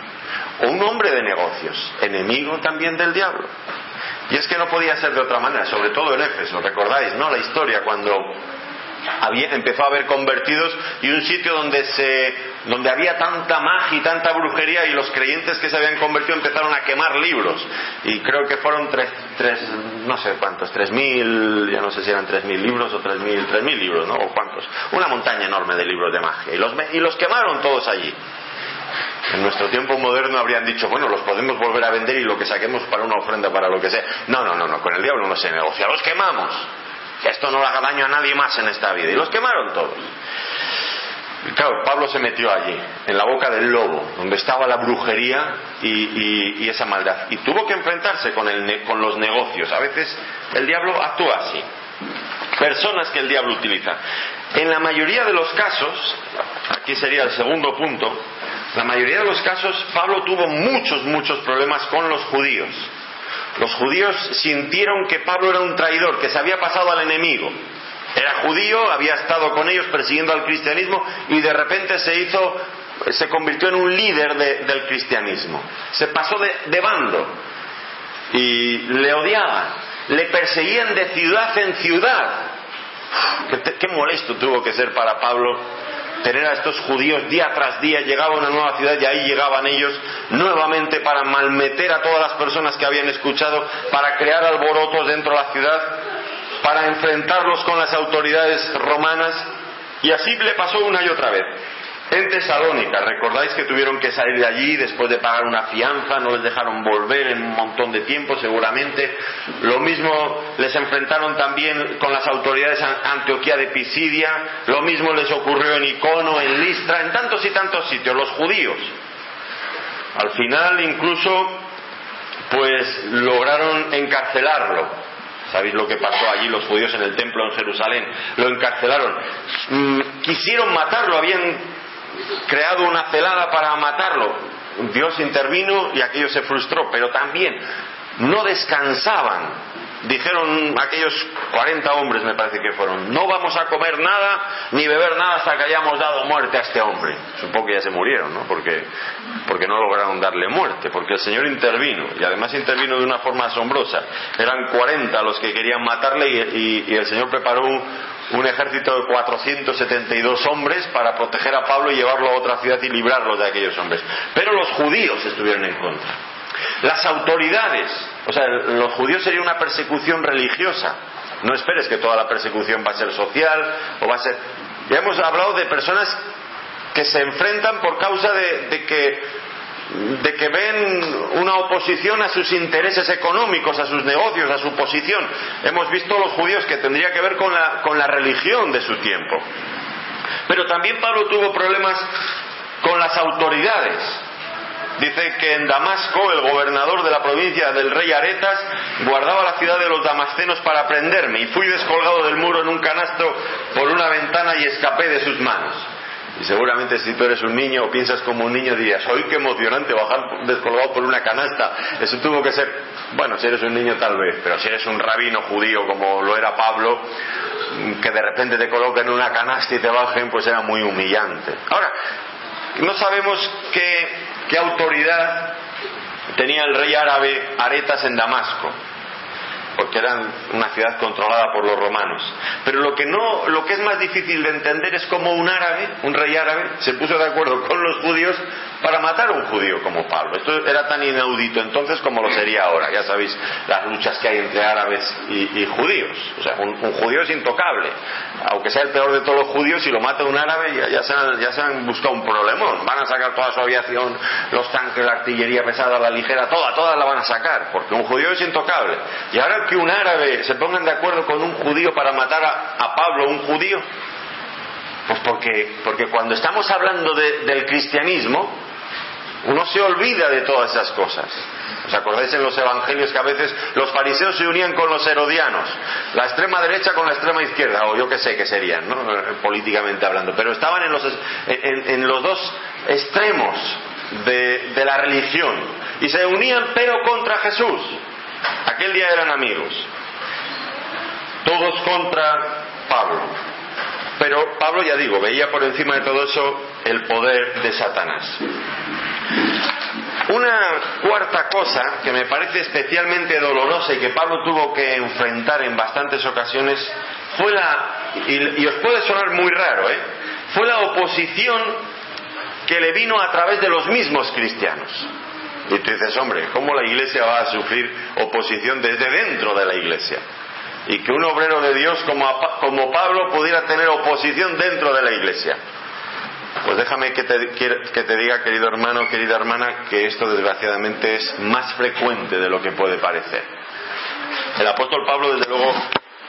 Un hombre de negocios, enemigo también del diablo. Y es que no podía ser de otra manera, sobre todo en Éfeso. ¿Recordáis, no? La historia cuando empezó a haber convertidos y un sitio donde, se, donde había tanta magia y tanta brujería y los creyentes que se habían convertido empezaron a quemar libros. Y creo que fueron tres, tres no sé cuántos, tres mil, ya no sé si eran tres mil libros o tres mil, tres mil libros, ¿no? O cuántos. Una montaña enorme de libros de magia. Y los, y los quemaron todos allí. En nuestro tiempo moderno habrían dicho, bueno, los podemos volver a vender y lo que saquemos para una ofrenda, para lo que sea. No, no, no, no, con el diablo no se negocia, los quemamos que esto no le haga daño a nadie más en esta vida. Y los quemaron todos. Claro, Pablo se metió allí, en la boca del lobo, donde estaba la brujería y, esa maldad. Y tuvo que enfrentarse con, con los negocios. A veces el diablo actúa así. Personas que el diablo utiliza. En la mayoría de los casos, aquí sería el segundo punto, la mayoría de los casos Pablo tuvo muchos, muchos problemas con los judíos. Los judíos sintieron que Pablo era un traidor, que se había pasado al enemigo. Era judío, había estado con ellos persiguiendo al cristianismo y de repente se hizo, se convirtió en un líder del cristianismo. Se pasó de, bando y le odiaban, le perseguían de ciudad en ciudad. qué molesto tuvo que ser para Pablo tener a estos judíos día tras día, llegaba a una nueva ciudad y ahí llegaban ellos nuevamente para malmeter a todas las personas que habían escuchado, para crear alborotos dentro de la ciudad, para enfrentarlos con las autoridades romanas. Y así le pasó una y otra vez. En Tesalónica, recordáis que tuvieron que salir de allí después de pagar una fianza, no les dejaron volver en un montón de tiempo seguramente. Lo mismo les enfrentaron también con las autoridades Antioquía de Pisidia, lo mismo les ocurrió en Icono, en Listra, en tantos y tantos sitios, los judíos. Al final incluso pues lograron encarcelarlo. ¿Sabéis lo que pasó allí los judíos en el templo en Jerusalén? Lo encarcelaron. Mm, quisieron matarlo, habían creado una celada para matarlo. Dios intervino y aquello se frustró, pero también no descansaban dijeron aquellos 40 hombres, me parece que fueron, no vamos a comer nada ni beber nada hasta que hayamos dado muerte a este hombre. Supongo que ya se murieron, ¿no? Porque, porque no lograron darle muerte, porque el Señor intervino, y además intervino de una forma asombrosa. Eran 40 los que querían matarle y, y el Señor preparó un, un ejército de 472 hombres para proteger a Pablo y llevarlo a otra ciudad y librarlo de aquellos hombres. Pero los judíos estuvieron en contra. Las autoridades, o sea, los judíos sería una persecución religiosa. No esperes que toda la persecución va a ser social o va a ser. Ya hemos hablado de personas que se enfrentan por causa de, de que de que ven una oposición a sus intereses económicos, a sus negocios, a su posición. Hemos visto los judíos que tendría que ver con la, con la religión de su tiempo. Pero también Pablo tuvo problemas con las autoridades. Dice que en Damasco el gobernador de la provincia del rey Aretas guardaba la ciudad de los damascenos para prenderme y fui descolgado del muro en un canasto por una ventana y escapé de sus manos. Y seguramente si tú eres un niño o piensas como un niño dirías, ¡ay, qué emocionante bajar descolgado por una canasta! Eso tuvo que ser, bueno, si eres un niño tal vez, pero si eres un rabino judío como lo era Pablo, que de repente te coloquen en una canasta y te bajen, pues era muy humillante. Ahora, no sabemos qué autoridad tenía el rey árabe Aretas en Damasco porque eran una ciudad controlada por los romanos. Pero lo que no, lo que es más difícil de entender es cómo un árabe, un rey árabe, se puso de acuerdo con los judíos para matar a un judío como Pablo. Esto era tan inaudito entonces como lo sería ahora. Ya sabéis las luchas que hay entre árabes y, judíos. O sea, un, judío es intocable. Aunque sea el peor de todos los judíos, si lo mata un árabe ya, se han, ya se han buscado un problemón. Van a sacar toda su aviación, los tanques, la artillería pesada, la ligera, toda, todas la van a sacar, porque un judío es intocable. Y ahora que un árabe se pongan de acuerdo con un judío para matar a, Pablo, un judío, pues porque, porque cuando estamos hablando del cristianismo, uno se olvida de todas esas cosas. ¿Os acordáis en los evangelios que a veces los fariseos se unían con los herodianos? La extrema derecha con la extrema izquierda, o yo qué sé qué serían, ¿no? políticamente hablando. Pero estaban en los, en, los dos extremos de, de la religión. Y se unían pero contra Jesús. Aquel día eran amigos. Todos contra Pablo. Pero Pablo, ya digo, veía por encima de todo eso el poder de Satanás. Una cuarta cosa que me parece especialmente dolorosa y que Pablo tuvo que enfrentar en bastantes ocasiones fue la, y, os puede sonar muy raro, ¿eh? fue la oposición que le vino a través de los mismos cristianos. Y tú dices, hombre, ¿cómo la iglesia va a sufrir oposición desde dentro de la iglesia? Y que un obrero de Dios como, como Pablo pudiera tener oposición dentro de la iglesia. Pues déjame que te, que te diga, querido hermano, querida hermana, que esto desgraciadamente es más frecuente de lo que puede parecer. El apóstol Pablo, desde luego,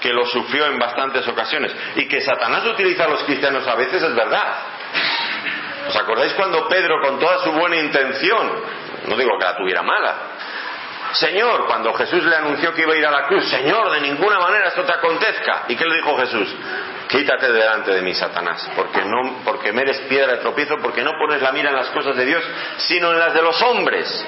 que lo sufrió en bastantes ocasiones. Y que Satanás utiliza a los cristianos a veces es verdad. ¿Os acordáis cuando Pedro, con toda su buena intención, no digo que la tuviera mala, Señor, cuando Jesús le anunció que iba a ir a la cruz, Señor, de ninguna manera esto te acontezca. ¿Y qué le dijo Jesús? Quítate delante de mí, Satanás, porque, no, porque me eres piedra de tropiezo, porque no pones la mira en las cosas de Dios, sino en las de los hombres.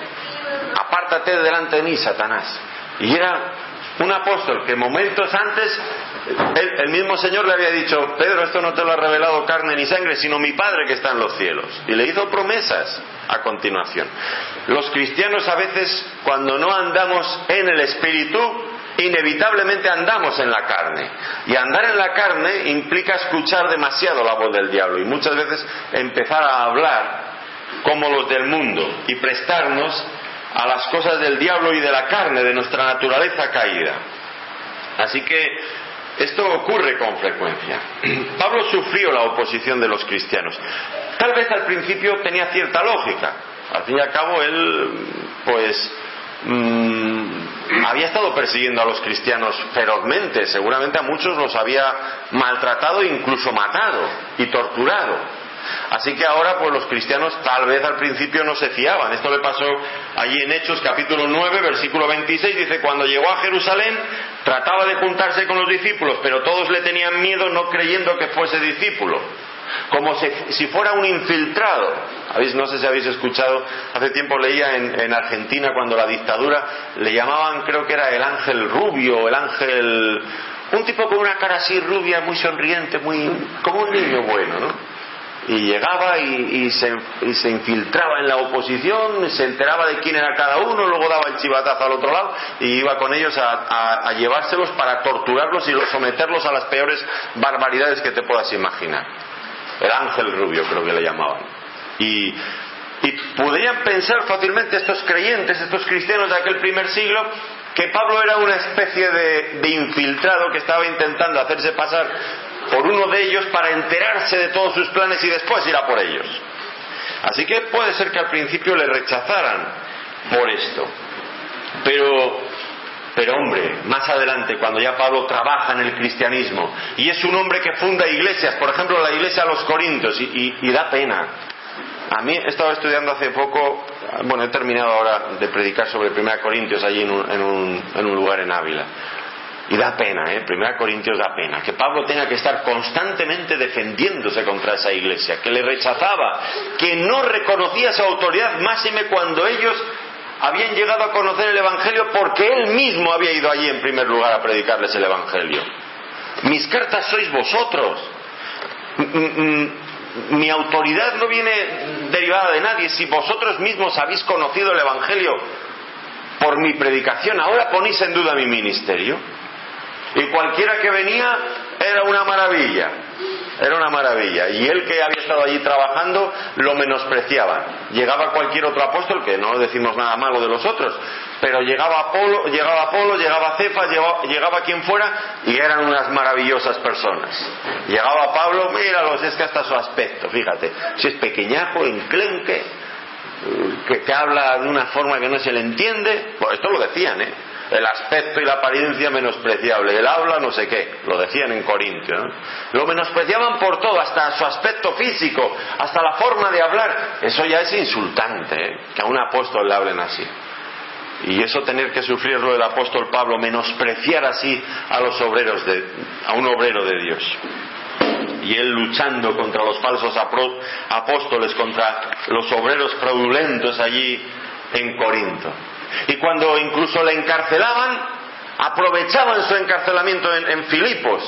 Apártate delante de mí, Satanás. Y era un apóstol que momentos antes el, mismo Señor le había dicho, Pedro, esto no te lo ha revelado carne ni sangre, sino mi Padre que está en los cielos. Y le hizo promesas a continuación. Los cristianos a veces, cuando no andamos en el Espíritu, inevitablemente andamos en la carne. Y andar en la carne implica escuchar demasiado la voz del diablo y muchas veces empezar a hablar como los del mundo y prestarnos a las cosas del diablo y de la carne, de nuestra naturaleza caída. Así que esto ocurre con frecuencia. Pablo sufrió la oposición de los cristianos. Tal vez al principio tenía cierta lógica. Al fin y al cabo, él, pues, mm, había estado persiguiendo a los cristianos ferozmente. Seguramente a muchos los había maltratado incluso matado y torturado. Así que ahora, pues los cristianos tal vez al principio no se fiaban. Esto le pasó allí en Hechos capítulo 9, versículo 26, dice, cuando llegó a Jerusalén, trataba de juntarse con los discípulos, pero todos le tenían miedo no creyendo que fuese discípulo como si fuera un infiltrado. No sé si habéis escuchado, hace tiempo leía en, en, Argentina cuando la dictadura le llamaban, creo que era el ángel rubio, el ángel... Un tipo con una cara así rubia, muy sonriente, muy como un niño bueno, ¿no? y llegaba y, se, infiltraba en la oposición, se enteraba de quién era cada uno, luego daba el chivatazo al otro lado y iba con ellos a, llevárselos para torturarlos y someterlos a las peores barbaridades que te puedas imaginar. El ángel rubio creo que le llamaban. Y, podrían pensar fácilmente estos creyentes, estos cristianos de aquel primer siglo, que Pablo era una especie de infiltrado que estaba intentando hacerse pasar por uno de ellos para enterarse de todos sus planes y después ir a por ellos. Así que puede ser que al principio le rechazaran por esto. Pero, pero hombre, más adelante, cuando ya Pablo trabaja en el cristianismo y es un hombre que funda iglesias, por ejemplo la iglesia de los Corintios, y, da pena. A mí he estado estudiando hace poco, bueno, he terminado ahora de predicar sobre 1 Corintios allí en un lugar en Ávila. Y da pena, ¿eh? Primera Corintios da pena, que Pablo tenga que estar constantemente defendiéndose contra esa iglesia, que le rechazaba, que no reconocía su autoridad, máxime cuando ellos habían llegado a conocer el Evangelio porque él mismo había ido allí en primer lugar a predicarles el Evangelio. Mis cartas sois vosotros. Mi autoridad no viene derivada de nadie. Si vosotros mismos habéis conocido el Evangelio por mi predicación, ahora ponéis en duda mi ministerio. Y cualquiera que venía era una maravilla. Era una maravilla. Y él que había estado allí trabajando lo menospreciaba. Llegaba cualquier otro apóstol, que no decimos nada malo de los otros, pero llegaba Apolo, llegaba Apolo, llegaba Cefa, llegaba, quien fuera, y eran unas maravillosas personas. Llegaba Pablo, míralos, es que hasta su aspecto, fíjate, si es pequeñajo, enclenque, que, que habla de una forma que no se le entiende, pues esto lo decían, ¿eh? El aspecto y la apariencia menospreciable, el habla no sé qué, lo decían en Corintio. Lo menospreciaban por todo, hasta su aspecto físico, hasta la forma de hablar. Eso ya es insultante, ¿eh? que a un apóstol le hablen así. Y eso tener que sufrirlo el apóstol Pablo, menospreciar así a los obreros de, a un obrero de Dios. Y él luchando contra los falsos apóstoles, contra los obreros fraudulentos allí en Corinto. Y cuando incluso le encarcelaban, aprovechaban su encarcelamiento en, Filipos,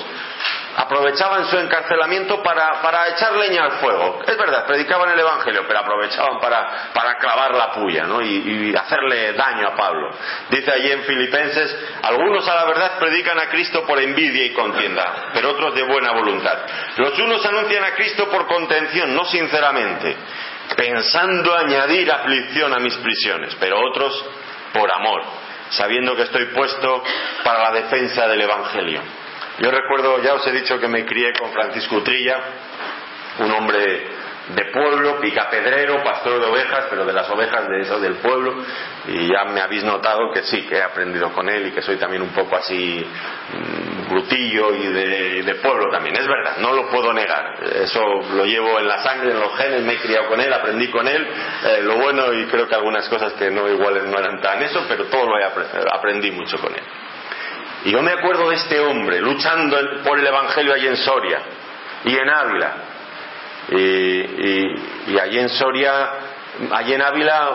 aprovechaban su encarcelamiento para, para, echar leña al fuego. Es verdad, predicaban el Evangelio, pero aprovechaban para, para clavar la puya ¿no? y, y, hacerle daño a Pablo. Dice allí en Filipenses, algunos a la verdad predican a Cristo por envidia y contienda, pero otros de buena voluntad. Los unos anuncian a Cristo por contención, no sinceramente, pensando añadir aflicción a mis prisiones, pero otros por amor, sabiendo que estoy puesto para la defensa del Evangelio. Yo recuerdo, ya os he dicho que me crié con Francisco Trilla, un hombre de pueblo, picapedrero, pastor de ovejas, pero de las ovejas de eso del pueblo, y ya me habéis notado que sí, que he aprendido con él y que soy también un poco así mm, brutillo y de, pueblo también. Es verdad, no lo puedo negar. Eso lo llevo en la sangre, en los genes, me he criado con él, aprendí con él. Eh, lo bueno y creo que algunas cosas que no iguales no eran tan eso, pero todo lo he aprendí mucho con él. Y yo me acuerdo de este hombre luchando por el Evangelio allí en Soria y en Ávila y, allí en Soria, allí en Ávila,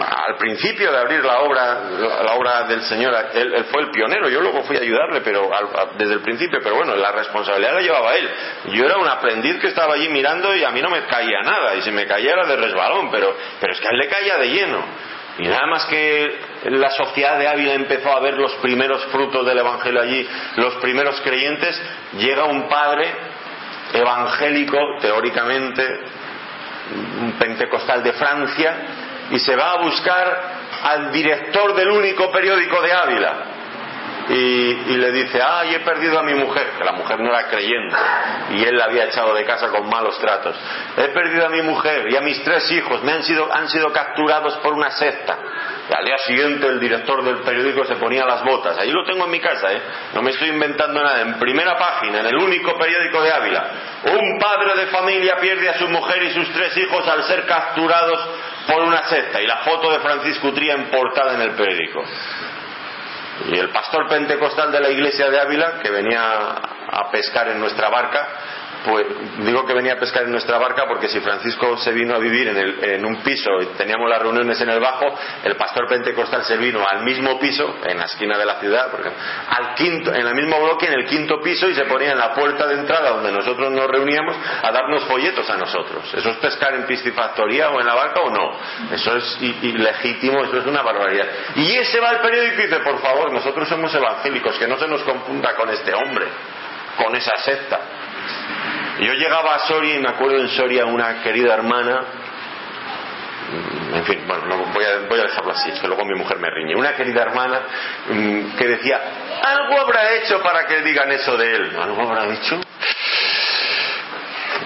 al principio de abrir la obra, la, obra del Señor, él, fue el pionero, yo luego fui a ayudarle, pero desde el principio, pero bueno, la responsabilidad la llevaba él. Yo era un aprendiz que estaba allí mirando y a mí no me caía nada, y si me caía era de resbalón, pero, pero es que a él le caía de lleno. Y nada más que la sociedad de Ávila empezó a ver los primeros frutos del Evangelio allí, los primeros creyentes, llega un padre evangélico, teóricamente, un pentecostal de Francia, y se va a buscar al director del único periódico de Ávila. Y, le dice, ay, he perdido a mi mujer, que la mujer no era creyente, y él la había echado de casa con malos tratos. He perdido a mi mujer y a mis tres hijos, me han sido, han sido capturados por una secta. Y al día siguiente el director del periódico se ponía las botas. Ahí lo tengo en mi casa, ¿eh? No me estoy inventando nada. En primera página, en el único periódico de Ávila, un padre de familia pierde a su mujer y sus tres hijos al ser capturados por una secta. Y la foto de Francisco Utría en portada en el periódico. Y el pastor pentecostal de la iglesia de Ávila, que venía a pescar en nuestra barca, pues digo que venía a pescar en nuestra barca porque si Francisco se vino a vivir en, un piso y teníamos las reuniones en el bajo, el pastor pentecostal se vino al mismo piso, en la esquina de la ciudad, porque, al quinto, en el mismo bloque, en el quinto piso, y se ponía en la puerta de entrada donde nosotros nos reuníamos a darnos folletos a nosotros. ¿Eso es pescar en piscifactoría o en la barca o no? Eso es ilegítimo, eso es una barbaridad. Y ese va al periódico y dice, por favor, nosotros somos evangélicos, que no se nos confunda con este hombre, con esa secta. Yo llegaba a Soria y me acuerdo en Soria una querida hermana, en fin, bueno, voy, a, voy a dejarlo así, que luego mi mujer me riñe. Una querida hermana mm, que decía, algo habrá hecho para que digan eso de él. ¿Algo habrá hecho?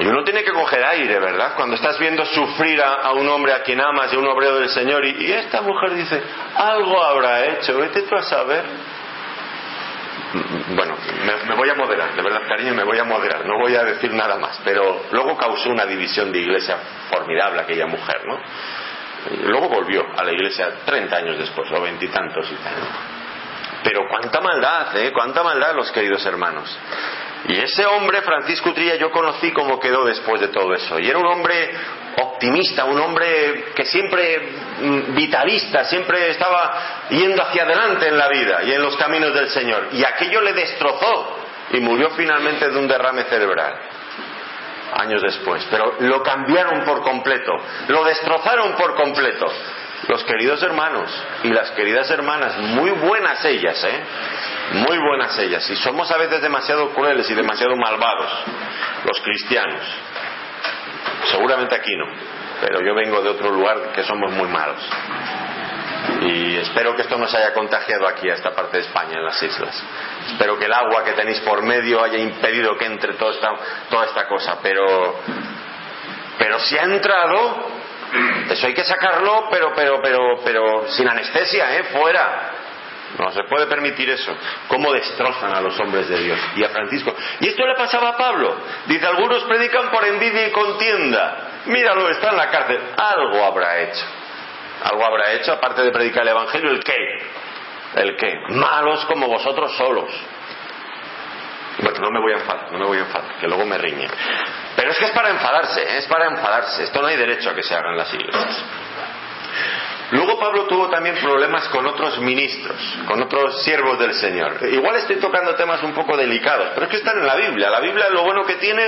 Y uno tiene que coger aire, ¿verdad? Cuando estás viendo sufrir a, un hombre a quien amas y a un obrero del Señor y, y esta mujer dice, algo habrá hecho, vete tú a saber bueno, me, voy a moderar, de verdad, cariño, me voy a moderar, no voy a decir nada más, pero luego causó una división de iglesia formidable aquella mujer, ¿no? luego volvió a la iglesia 30 años después, o veintitantos y, tal. Pero cuánta maldad, ¿eh? Cuánta maldad, los queridos hermanos. Y ese hombre, Francisco Utrilla, yo conocí cómo quedó después de todo eso. Y era un hombre optimista, un hombre que siempre mm, vitalista, siempre estaba yendo hacia adelante en la vida y en los caminos del Señor. Y aquello le destrozó y murió finalmente de un derrame cerebral años después. Pero lo cambiaron por completo, lo destrozaron por completo. Los queridos hermanos y las queridas hermanas, muy buenas ellas, ¿eh? Muy buenas ellas. Y somos a veces demasiado crueles y demasiado malvados, los cristianos. Seguramente aquí no, pero yo vengo de otro lugar que somos muy malos. Y espero que esto no se haya contagiado aquí a esta parte de España, en las islas. Espero que el agua que tenéis por medio haya impedido que entre toda esta, esta cosa. Pero, pero si ha entrado, eso hay que sacarlo, pero, pero, pero, pero sin anestesia, ¿eh? Fuera. No se puede permitir eso. ¿Cómo destrozan a los hombres de Dios? Y a Francisco. Y esto le pasaba a Pablo. Dice, algunos predican por envidia y contienda. Míralo, está en la cárcel. Algo habrá hecho. Algo habrá hecho, aparte de predicar el Evangelio, ¿el qué? ¿El qué? Malos como vosotros solos. Bueno, no me voy a enfadar, no me voy a enfadar, que luego me riñen. Pero es que es para enfadarse, ¿eh? es para enfadarse. Esto no hay derecho a que se hagan las iglesias. Luego Pablo tuvo también problemas con otros ministros, con otros siervos del Señor. Igual estoy tocando temas un poco delicados, pero es que están en la Biblia. La Biblia lo bueno que tiene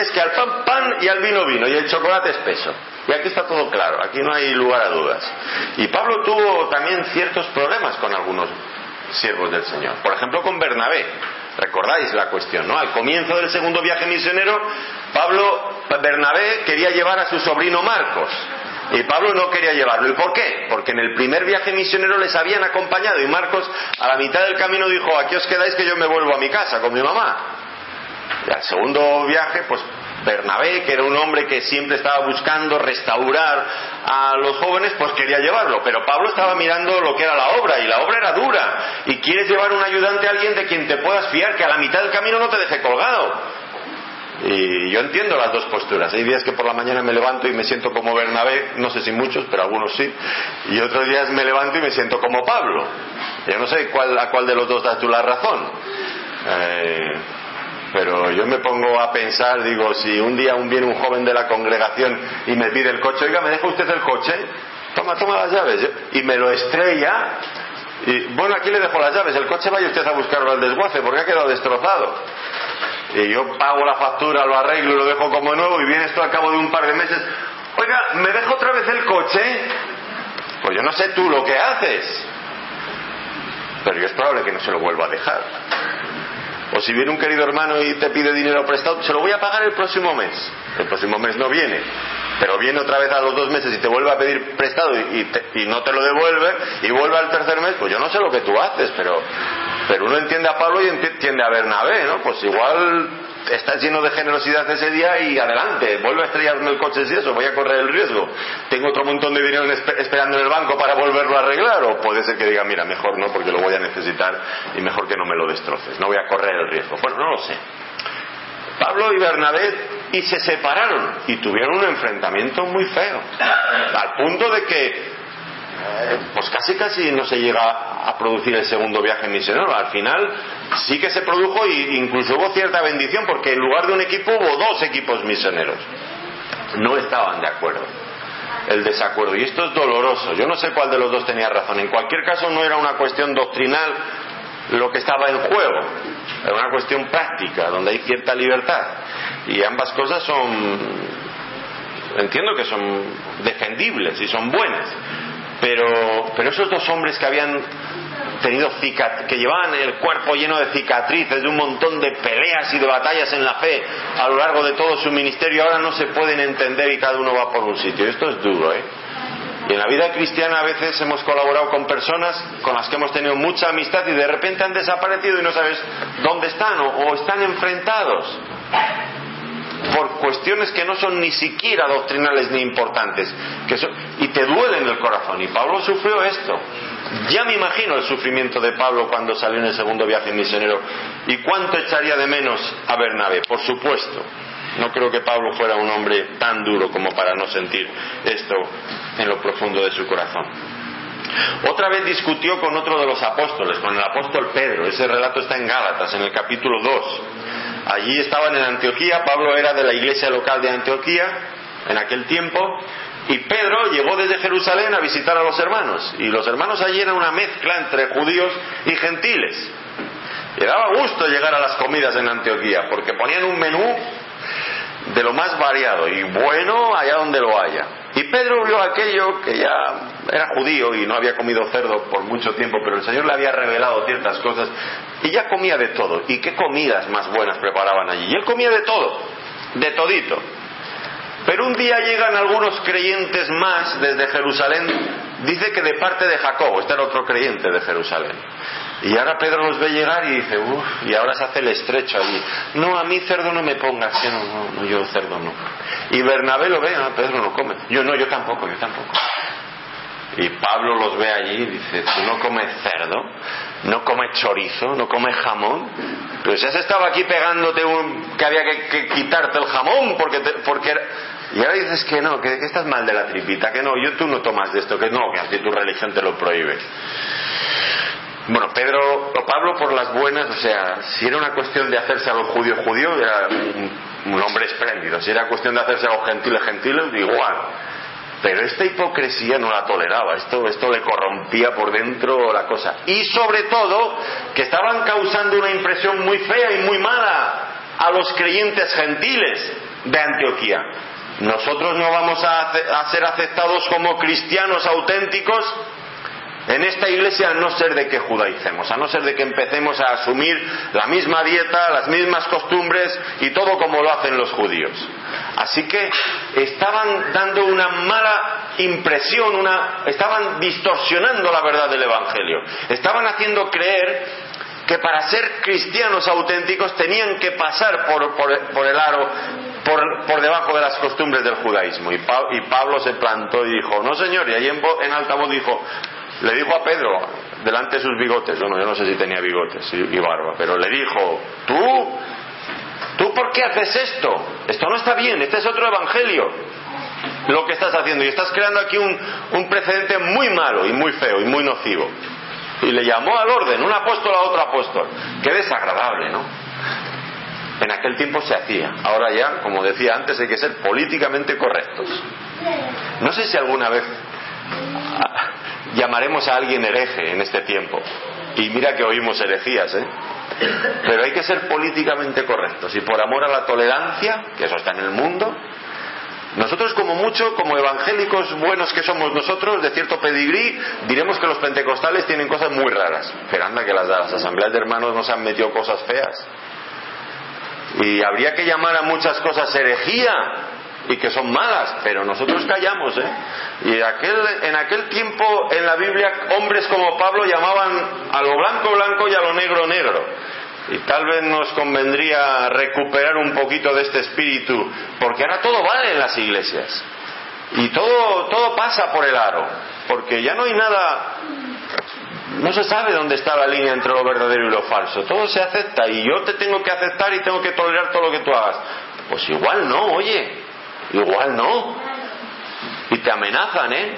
es que al pan pan y al vino vino y el chocolate espeso. Y aquí está todo claro, aquí no hay lugar a dudas. Y Pablo tuvo también ciertos problemas con algunos siervos del Señor. Por ejemplo, con Bernabé. Recordáis la cuestión, ¿no? Al comienzo del segundo viaje misionero, Pablo Bernabé quería llevar a su sobrino Marcos y Pablo no quería llevarlo. ¿Y por qué? Porque en el primer viaje misionero les habían acompañado y Marcos a la mitad del camino dijo, aquí os quedáis que yo me vuelvo a mi casa con mi mamá. Y al segundo viaje, pues Bernabé, que era un hombre que siempre estaba buscando restaurar a los jóvenes, pues quería llevarlo. Pero Pablo estaba mirando lo que era la obra y la obra era dura. Y quieres llevar un ayudante a alguien de quien te puedas fiar, que a la mitad del camino no te deje colgado. Y yo entiendo las dos posturas. Hay días que por la mañana me levanto y me siento como Bernabé, no sé si muchos, pero algunos sí. Y otros días me levanto y me siento como Pablo. Yo no sé cuál, a cuál de los dos das tú la razón. Eh, pero yo me pongo a pensar, digo, si un día un viene un joven de la congregación y me pide el coche, oiga, ¿me deja usted el coche? Toma, toma las llaves. Y me lo estrella. Y bueno, aquí le dejo las llaves. El coche vaya usted a buscarlo al desguace porque ha quedado destrozado y yo pago la factura, lo arreglo y lo dejo como nuevo y viene esto al cabo de un par de meses, oiga, ¿me dejo otra vez el coche? Pues yo no sé tú lo que haces, pero yo es probable que no se lo vuelva a dejar. O si viene un querido hermano y te pide dinero prestado, se lo voy a pagar el próximo mes. El próximo mes no viene, pero viene otra vez a los dos meses y te vuelve a pedir prestado y, y no te lo devuelve y vuelve al tercer mes, pues yo no sé lo que tú haces, pero pero uno entiende a Pablo y entiende a Bernabé, ¿no? Pues igual estás lleno de generosidad ese día y adelante, vuelve a estrellarme el coche si eso, voy a correr el riesgo. Tengo otro montón de dinero esperando en el banco para volverlo a arreglar, o puede ser que diga, mira, mejor no, porque lo voy a necesitar y mejor que no me lo destroces, no voy a correr el riesgo. Bueno, no lo sé. Pablo y Bernabé y se separaron y tuvieron un enfrentamiento muy feo, al punto de que pues casi casi no se llega a producir el segundo viaje misionero. Al final sí que se produjo e incluso hubo cierta bendición porque en lugar de un equipo hubo dos equipos misioneros. No estaban de acuerdo. El desacuerdo. Y esto es doloroso. Yo no sé cuál de los dos tenía razón. En cualquier caso no era una cuestión doctrinal lo que estaba en juego. Era una cuestión práctica, donde hay cierta libertad. Y ambas cosas son, entiendo que son defendibles y son buenas. Pero, pero esos dos hombres que habían tenido que llevaban el cuerpo lleno de cicatrices, de un montón de peleas y de batallas en la fe a lo largo de todo su ministerio, ahora no se pueden entender y cada uno va por un sitio. Esto es duro, ¿eh? Y en la vida cristiana a veces hemos colaborado con personas con las que hemos tenido mucha amistad y de repente han desaparecido y no sabes dónde están o, están enfrentados por cuestiones que no son ni siquiera doctrinales ni importantes que y te duelen el corazón. Y Pablo sufrió esto. Ya me imagino el sufrimiento de Pablo cuando salió en el segundo viaje misionero. ¿Y cuánto echaría de menos a Bernabé? Por supuesto. No creo que Pablo fuera un hombre tan duro como para no sentir esto en lo profundo de su corazón. Otra vez discutió con otro de los apóstoles, con el apóstol Pedro. Ese relato está en Gálatas, en el capítulo 2. Allí estaban en Antioquía, Pablo era de la iglesia local de Antioquía en aquel tiempo, y Pedro llegó desde Jerusalén a visitar a los hermanos. Y los hermanos allí eran una mezcla entre judíos y gentiles. Le daba gusto llegar a las comidas en Antioquía, porque ponían un menú de lo más variado y bueno allá donde lo haya. Y Pedro vio aquello que ya era judío y no había comido cerdo por mucho tiempo, pero el Señor le había revelado ciertas cosas y ya comía de todo. ¿Y qué comidas más buenas preparaban allí? Y él comía de todo, de todito. Pero un día llegan algunos creyentes más desde Jerusalén, dice que de parte de Jacob, este era otro creyente de Jerusalén. Y ahora Pedro los ve llegar y dice, uff, y ahora se hace el estrecho allí. No, a mí cerdo no me pongas, que no, no, yo cerdo no. Y Bernabé lo ve, ah, Pedro no come. Yo no, yo tampoco, yo tampoco. Y Pablo los ve allí y dice, tú no comes cerdo, no comes chorizo, no comes jamón. Pero si has estado aquí pegándote un, que había que, quitarte el jamón porque, porque y ahora dices que no, que, estás mal de la tripita, que no, yo tú no tomas de esto, que no, que así tu religión te lo prohíbe. Bueno, Pedro o Pablo por las buenas, o sea, si era una cuestión de hacerse a los judíos judíos, era un, hombre espléndido. Si era cuestión de hacerse a los gentiles gentiles, igual. Pero esta hipocresía no la toleraba, esto, esto le corrompía por dentro la cosa. Y sobre todo, que estaban causando una impresión muy fea y muy mala a los creyentes gentiles de Antioquía. Nosotros no vamos a, ser aceptados como cristianos auténticos en esta iglesia a no ser de que judaicemos, a no ser de que empecemos a asumir la misma dieta, las mismas costumbres y todo como lo hacen los judíos. Así que estaban dando una mala impresión, una, estaban distorsionando la verdad del Evangelio, estaban haciendo creer que para ser cristianos auténticos tenían que pasar por, el aro, por, debajo de las costumbres del judaísmo. Y, Pablo se plantó y dijo, no señor, y ahí en, en alta voz dijo, le dijo a Pedro, delante de sus bigotes, bueno, yo no sé si tenía bigotes y, barba, pero le dijo, tú, tú por qué haces esto? Esto no está bien, este es otro evangelio lo que estás haciendo y estás creando aquí un, un precedente muy malo y muy feo y muy nocivo. Y le llamó al orden, un apóstol a otro apóstol. Qué desagradable, ¿no? En aquel tiempo se hacía. Ahora ya, como decía antes, hay que ser políticamente correctos. No sé si alguna vez llamaremos a alguien hereje en este tiempo. Y mira que oímos herejías, ¿eh? Pero hay que ser políticamente correctos. Y por amor a la tolerancia, que eso está en el mundo, nosotros como mucho, como evangélicos buenos que somos nosotros, de cierto pedigrí, diremos que los pentecostales tienen cosas muy raras. Pero anda que las, las asambleas de hermanos nos han metido cosas feas. Y habría que llamar a muchas cosas herejía y que son malas, pero nosotros callamos, ¿eh? Y aquel, en aquel tiempo en la Biblia hombres como Pablo llamaban a lo blanco blanco y a lo negro negro. Y tal vez nos convendría recuperar un poquito de este espíritu, porque ahora todo vale en las iglesias. Y todo, todo pasa por el aro, porque ya no hay nada, no se sabe dónde está la línea entre lo verdadero y lo falso. Todo se acepta y yo te tengo que aceptar y tengo que tolerar todo lo que tú hagas. Pues igual no, oye, igual no. Y te amenazan, ¿eh?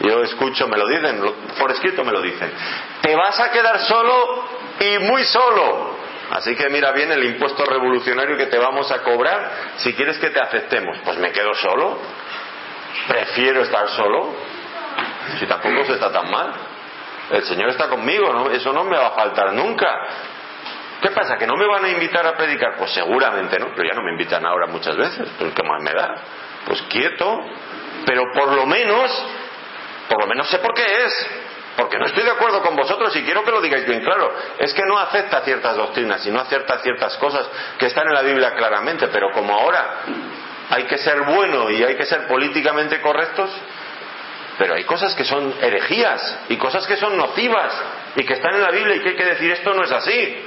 Yo escucho, me lo dicen, por escrito me lo dicen. Te vas a quedar solo y muy solo. Así que mira bien el impuesto revolucionario que te vamos a cobrar si quieres que te aceptemos. Pues me quedo solo. Prefiero estar solo. Si tampoco se está tan mal. El Señor está conmigo, ¿no? Eso no me va a faltar nunca. ¿Qué pasa? ¿Que no me van a invitar a predicar? Pues seguramente no, pero ya no me invitan ahora muchas veces. Pues ¿qué más me da? Pues quieto. Pero por lo menos, por lo menos sé por qué es. Porque no estoy de acuerdo con vosotros y quiero que lo digáis bien claro. Es que no acepta ciertas doctrinas y no acepta ciertas cosas que están en la Biblia claramente, pero como ahora hay que ser bueno y hay que ser políticamente correctos, pero hay cosas que son herejías y cosas que son nocivas y que están en la Biblia y que hay que decir esto no es así.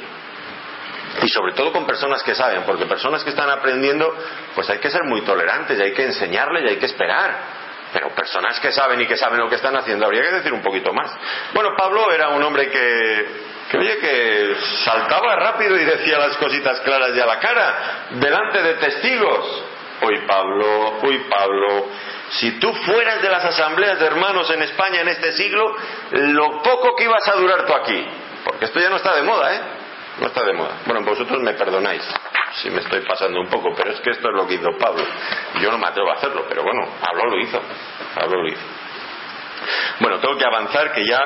Y sobre todo con personas que saben, porque personas que están aprendiendo, pues hay que ser muy tolerantes y hay que enseñarles y hay que esperar. Pero personas que saben y que saben lo que están haciendo, habría que decir un poquito más. Bueno, Pablo era un hombre que, que oye, que saltaba rápido y decía las cositas claras y a la cara, delante de testigos. Uy, Pablo, uy, Pablo, si tú fueras de las asambleas de hermanos en España en este siglo, lo poco que ibas a durar tú aquí, porque esto ya no está de moda, ¿eh? No está de moda. Bueno, vosotros me perdonáis si me estoy pasando un poco, pero es que esto es lo que hizo Pablo. Yo no me atrevo a hacerlo, pero bueno, Pablo lo hizo. Pablo lo hizo. Bueno, tengo que avanzar que ya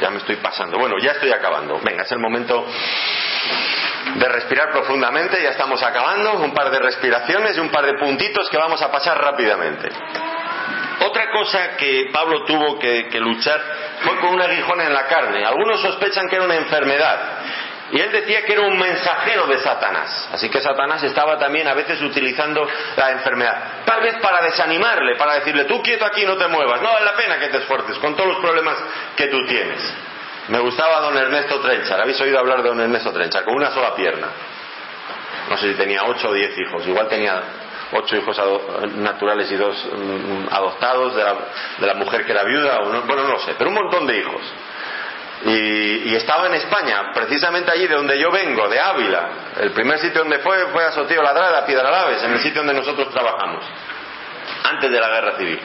ya me estoy pasando. Bueno, ya estoy acabando. Venga, es el momento de respirar profundamente. Ya estamos acabando. Un par de respiraciones y un par de puntitos que vamos a pasar rápidamente. Otra cosa que Pablo tuvo que, luchar fue con un aguijón en la carne. Algunos sospechan que era una enfermedad. Y él decía que era un mensajero de Satanás. Así que Satanás estaba también a veces utilizando la enfermedad. Tal vez para desanimarle, para decirle, tú quieto aquí, no te muevas. No vale la pena que te esfuerces con todos los problemas que tú tienes. Me gustaba don Ernesto Trenchar. ¿Habéis oído hablar de don Ernesto Trenchar? Con una sola pierna. No sé si tenía ocho o diez hijos. Igual tenía ocho hijos naturales y dos mm, adoptados de la, de la, mujer que era viuda. O no, bueno, no lo sé. Pero un montón de hijos. Y, y, estaba en España, precisamente allí de donde yo vengo, de Ávila. El primer sitio donde fue fue a Sotillo Ladrada, Piedralaves, en el sitio donde nosotros trabajamos, antes de la guerra civil.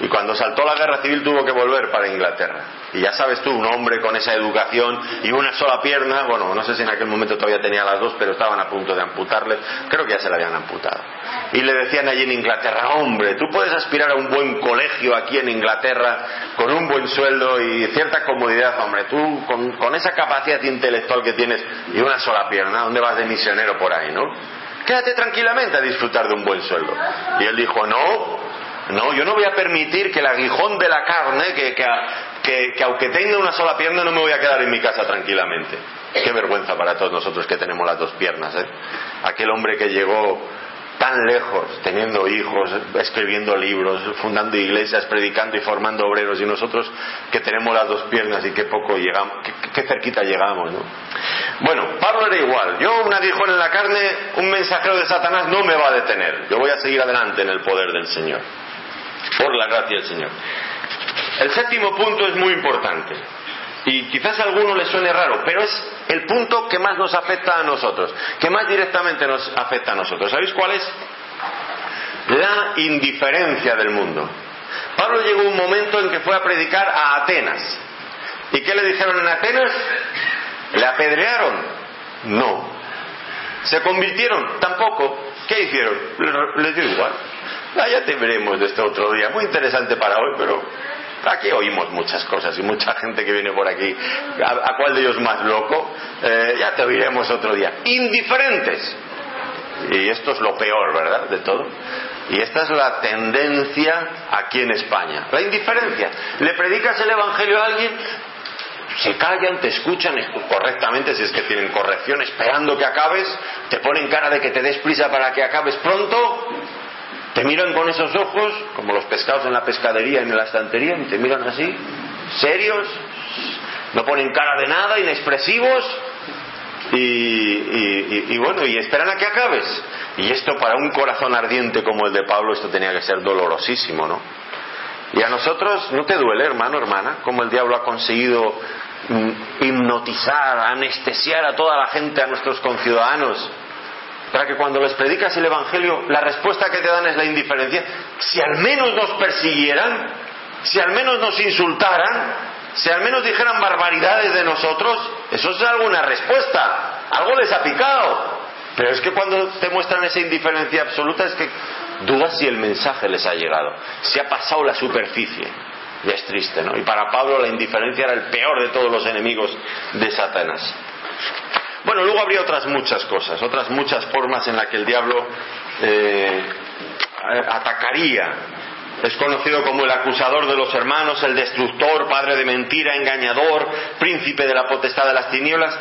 Y cuando saltó la guerra civil tuvo que volver para Inglaterra. Y ya sabes tú, un hombre con esa educación y una sola pierna, bueno, no sé si en aquel momento todavía tenía las dos, pero estaban a punto de amputarle, creo que ya se la habían amputado. Y le decían allí en Inglaterra, hombre, tú puedes aspirar a un buen colegio aquí en Inglaterra con un buen sueldo y cierta comodidad, hombre, tú con, con esa capacidad intelectual que tienes y una sola pierna, ¿dónde vas de misionero por ahí, no? Quédate tranquilamente a disfrutar de un buen sueldo. Y él dijo, no, no, yo no voy a permitir que el aguijón de la carne, que, que, que, aunque tenga una sola pierna, no me voy a quedar en mi casa tranquilamente. Qué vergüenza para todos nosotros que tenemos las dos piernas. ¿eh? Aquel hombre que llegó tan lejos, teniendo hijos, escribiendo libros, fundando iglesias, predicando y formando obreros, y nosotros que tenemos las dos piernas y qué poco llegamos, qué, cerquita llegamos, ¿no? Bueno, Pablo era igual. Yo, un aguijón en la carne, un mensajero de Satanás no me va a detener. Yo voy a seguir adelante en el poder del Señor. Por la gracia del Señor. El séptimo punto es muy importante. Y quizás a alguno le suene raro, pero es el punto que más nos afecta a nosotros, que más directamente nos afecta a nosotros. ¿Sabéis cuál es? La indiferencia del mundo. Pablo llegó un momento en que fue a predicar a Atenas. ¿Y qué le dijeron en Atenas? ¿Le apedrearon? No. ¿Se convirtieron? Tampoco. ¿Qué hicieron? Les dio igual. Ah, ya te veremos de este otro día. Muy interesante para hoy, pero aquí oímos muchas cosas y mucha gente que viene por aquí. ¿A, cuál de ellos más loco? Eh, ya te oiremos otro día. Indiferentes. Y esto es lo peor, ¿verdad? De todo. Y esta es la tendencia aquí en España. La indiferencia. Le predicas el Evangelio a alguien, se callan, te escuchan correctamente si es que tienen corrección, esperando que acabes, te ponen cara de que te des prisa para que acabes pronto te miran con esos ojos, como los pescados en la pescadería, en la estantería, y te miran así, serios, no ponen cara de nada, inexpresivos, y, bueno, y esperan a que acabes. Y esto para un corazón ardiente como el de Pablo, esto tenía que ser dolorosísimo, ¿no? Y a nosotros, ¿no te duele, hermano, hermana, como el diablo ha conseguido mm, hipnotizar, anestesiar a toda la gente, a nuestros conciudadanos? Para que cuando les predicas el Evangelio, la respuesta que te dan es la indiferencia. Si al menos nos persiguieran, si al menos nos insultaran, si al menos dijeran barbaridades de nosotros, eso es alguna respuesta, algo les ha picado. Pero es que cuando te muestran esa indiferencia absoluta es que dudas si el mensaje les ha llegado, si ha pasado la superficie. Ya es triste, ¿no? Y para Pablo la indiferencia era el peor de todos los enemigos de Satanás. Bueno, luego habría otras muchas cosas, otras muchas formas en las que el diablo eh, atacaría. Es conocido como el acusador de los hermanos, el destructor, padre de mentira, engañador, príncipe de la potestad de las tinieblas.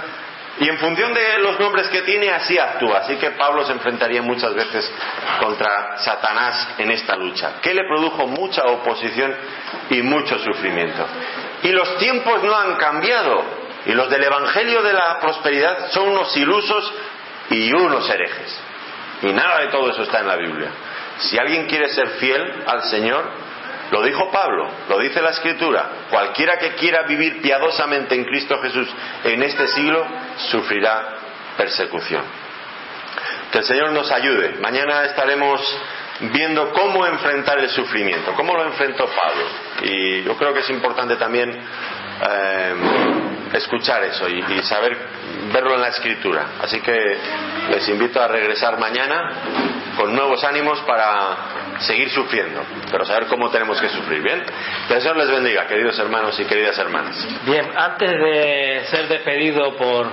Y en función de los nombres que tiene, así actúa. Así que Pablo se enfrentaría muchas veces contra Satanás en esta lucha, que le produjo mucha oposición y mucho sufrimiento. Y los tiempos no han cambiado. Y los del Evangelio de la Prosperidad son unos ilusos y unos herejes. Y nada de todo eso está en la Biblia. Si alguien quiere ser fiel al Señor, lo dijo Pablo, lo dice la Escritura. Cualquiera que quiera vivir piadosamente en Cristo Jesús en este siglo sufrirá persecución. Que el Señor nos ayude. Mañana estaremos viendo cómo enfrentar el sufrimiento, cómo lo enfrentó Pablo. Y yo creo que es importante también eh, escuchar eso y, saber verlo en la escritura. Así que les invito a regresar mañana con nuevos ánimos para seguir sufriendo, pero saber cómo tenemos que sufrir. Bien, que el Señor les bendiga, queridos hermanos y queridas hermanas. Bien, antes de ser despedido por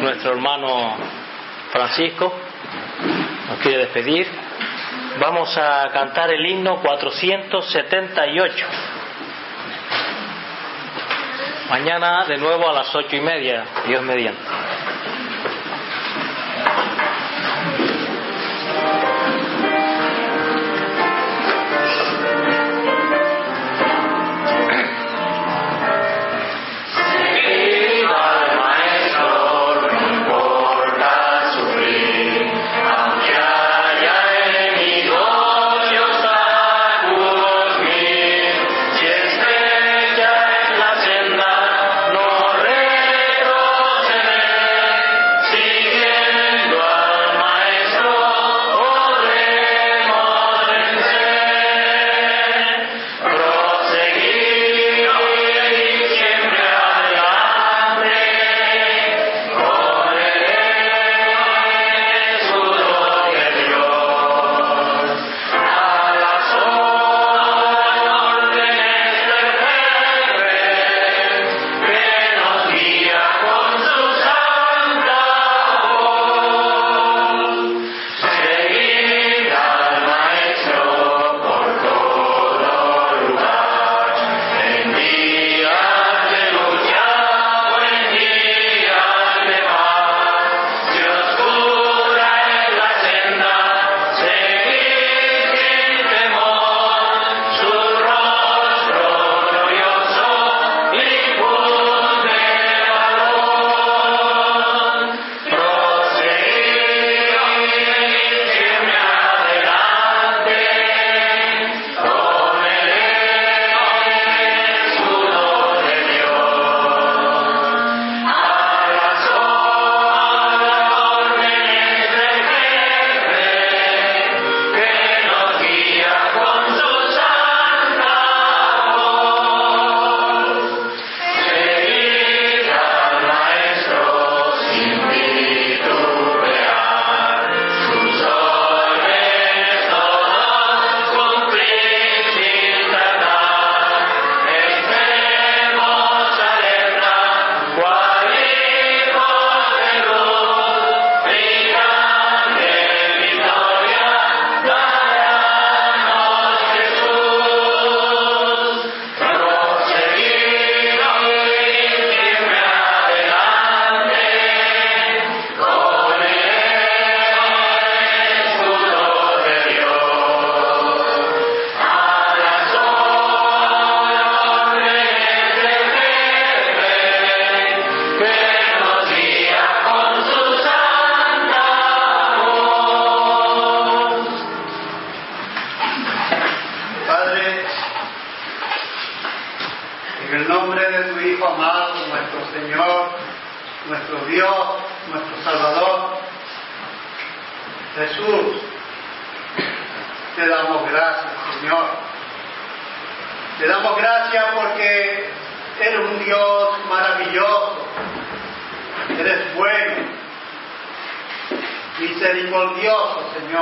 nuestro hermano Francisco, nos quiere despedir, vamos a cantar el himno 478. Mañana de nuevo a las ocho y media, Dios mediante.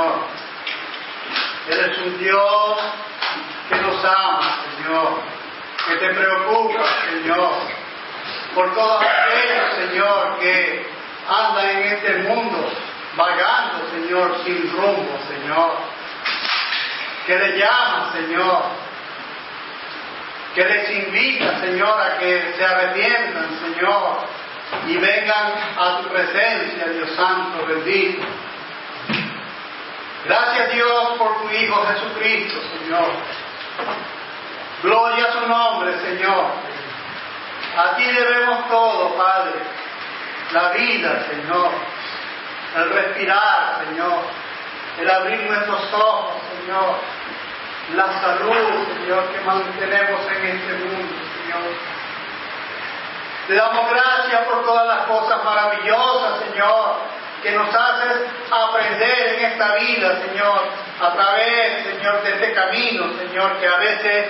Señor. Eres un Dios que nos ama, Señor, que te preocupa, Señor, por todos aquellos, Señor, que andan en este mundo vagando, Señor, sin rumbo, Señor. Que le llaman, Señor. Que les invita, Señor, a que se arrepientan, Señor, y vengan a tu presencia, Dios Santo, bendito. Gracias, Dios, por tu Hijo Jesucristo, Señor. Gloria a su nombre, Señor. A ti debemos todo, Padre. La vida, Señor el respirar, Señor, el abrir nuestros ojos, Señor, la salud, Señor, que mantenemos en este mundo, Señor. Te damos gracias por todas las cosas maravillosas, Señor, que nos haces aprender en esta vida, Señor, a través, Señor, de este camino, Señor, que a veces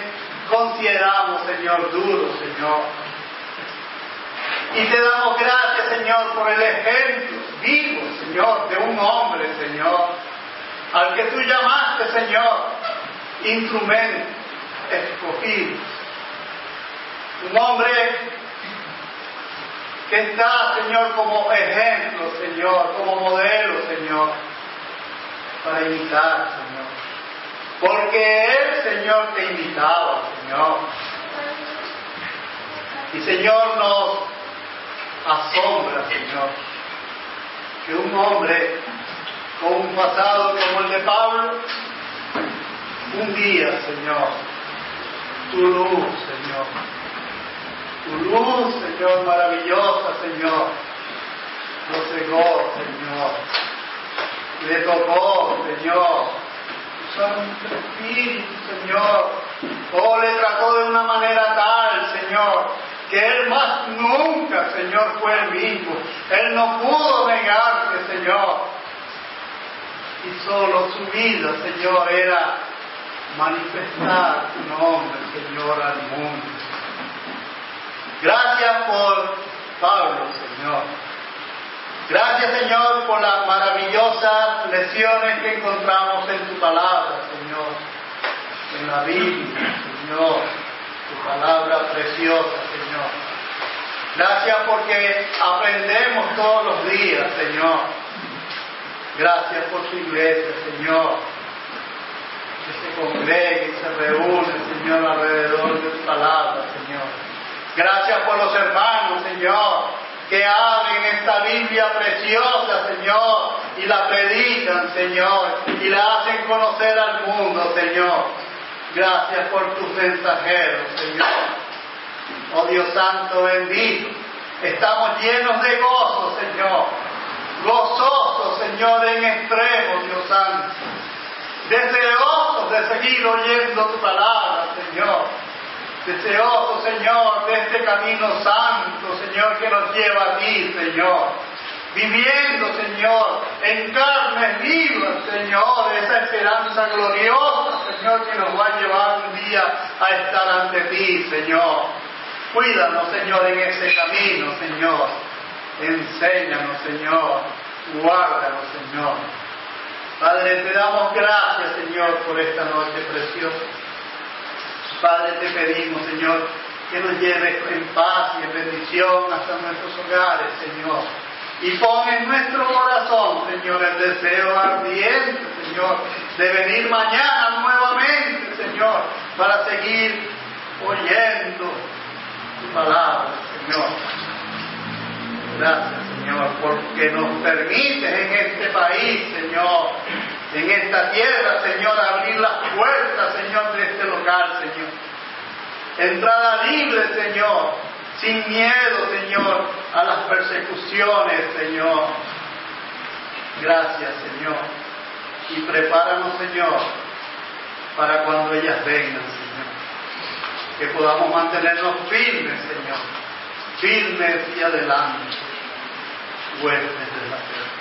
consideramos, Señor, duro, Señor. Y te damos gracias, Señor, por el ejemplo vivo, Señor, de un hombre, Señor, al que tú llamaste, Señor, instrumento escogido. Un hombre que está, Señor, como ejemplo, Señor, como modelo, Señor, para imitar, Señor. Porque Él, Señor, te invitaba, Señor. Y Señor nos asombra, Señor, que un hombre con un pasado como el de Pablo, un día, Señor, tu luz, Señor, tu luz, Señor, maravillosa, Señor, lo cegó, Señor, le tocó, Señor, tu Santo Espíritu, Señor, oh, le trató de una manera tal, Señor, que Él más nunca, Señor, fue el mismo. Él no pudo negarte, Señor. Y solo su vida, Señor, era manifestar tu nombre, Señor, al mundo. Gracias por Pablo, Señor. Gracias, Señor, por las maravillosas lecciones que encontramos en tu palabra, Señor, en la Biblia, Señor tu palabra preciosa, Señor. Gracias porque aprendemos todos los días, Señor. Gracias por tu iglesia, Señor. Que se congregue y se reúne, Señor, alrededor de tu palabra, Señor. Gracias por los hermanos, Señor, que abren esta Biblia preciosa, Señor, y la predican, Señor, y la hacen conocer al mundo, Señor. Gracias por tus mensajeros, Señor. Oh Dios Santo, bendito. Estamos llenos de gozo, Señor. Gozosos, Señor, en extremo, Dios Santo. Deseosos de seguir oyendo tu palabra, Señor. Deseosos, Señor, de este camino santo, Señor, que nos lleva a ti, Señor viviendo, Señor, en carne viva, Señor, esa esperanza gloriosa, Señor, que nos va a llevar un día a estar ante ti, Señor. Cuídanos, Señor, en ese camino, Señor. Enséñanos, Señor. Guárdanos, Señor. Padre, te damos gracias, Señor, por esta noche preciosa. Padre, te pedimos, Señor, que nos lleves en paz y en bendición hasta nuestros hogares, Señor y pon en nuestro corazón, Señor, el deseo ardiente, Señor, de venir mañana nuevamente, Señor, para seguir oyendo tu palabra, Señor. Gracias, Señor, porque nos permites en este país, Señor, en esta tierra, Señor, abrir las puertas, Señor, de este local, Señor. Entrada libre, Señor, sin miedo, Señor, a las persecuciones, Señor. Gracias, Señor. Y prepáranos, Señor, para cuando ellas vengan, Señor. Que podamos mantenernos firmes, Señor. Firmes y adelante. De la tierra.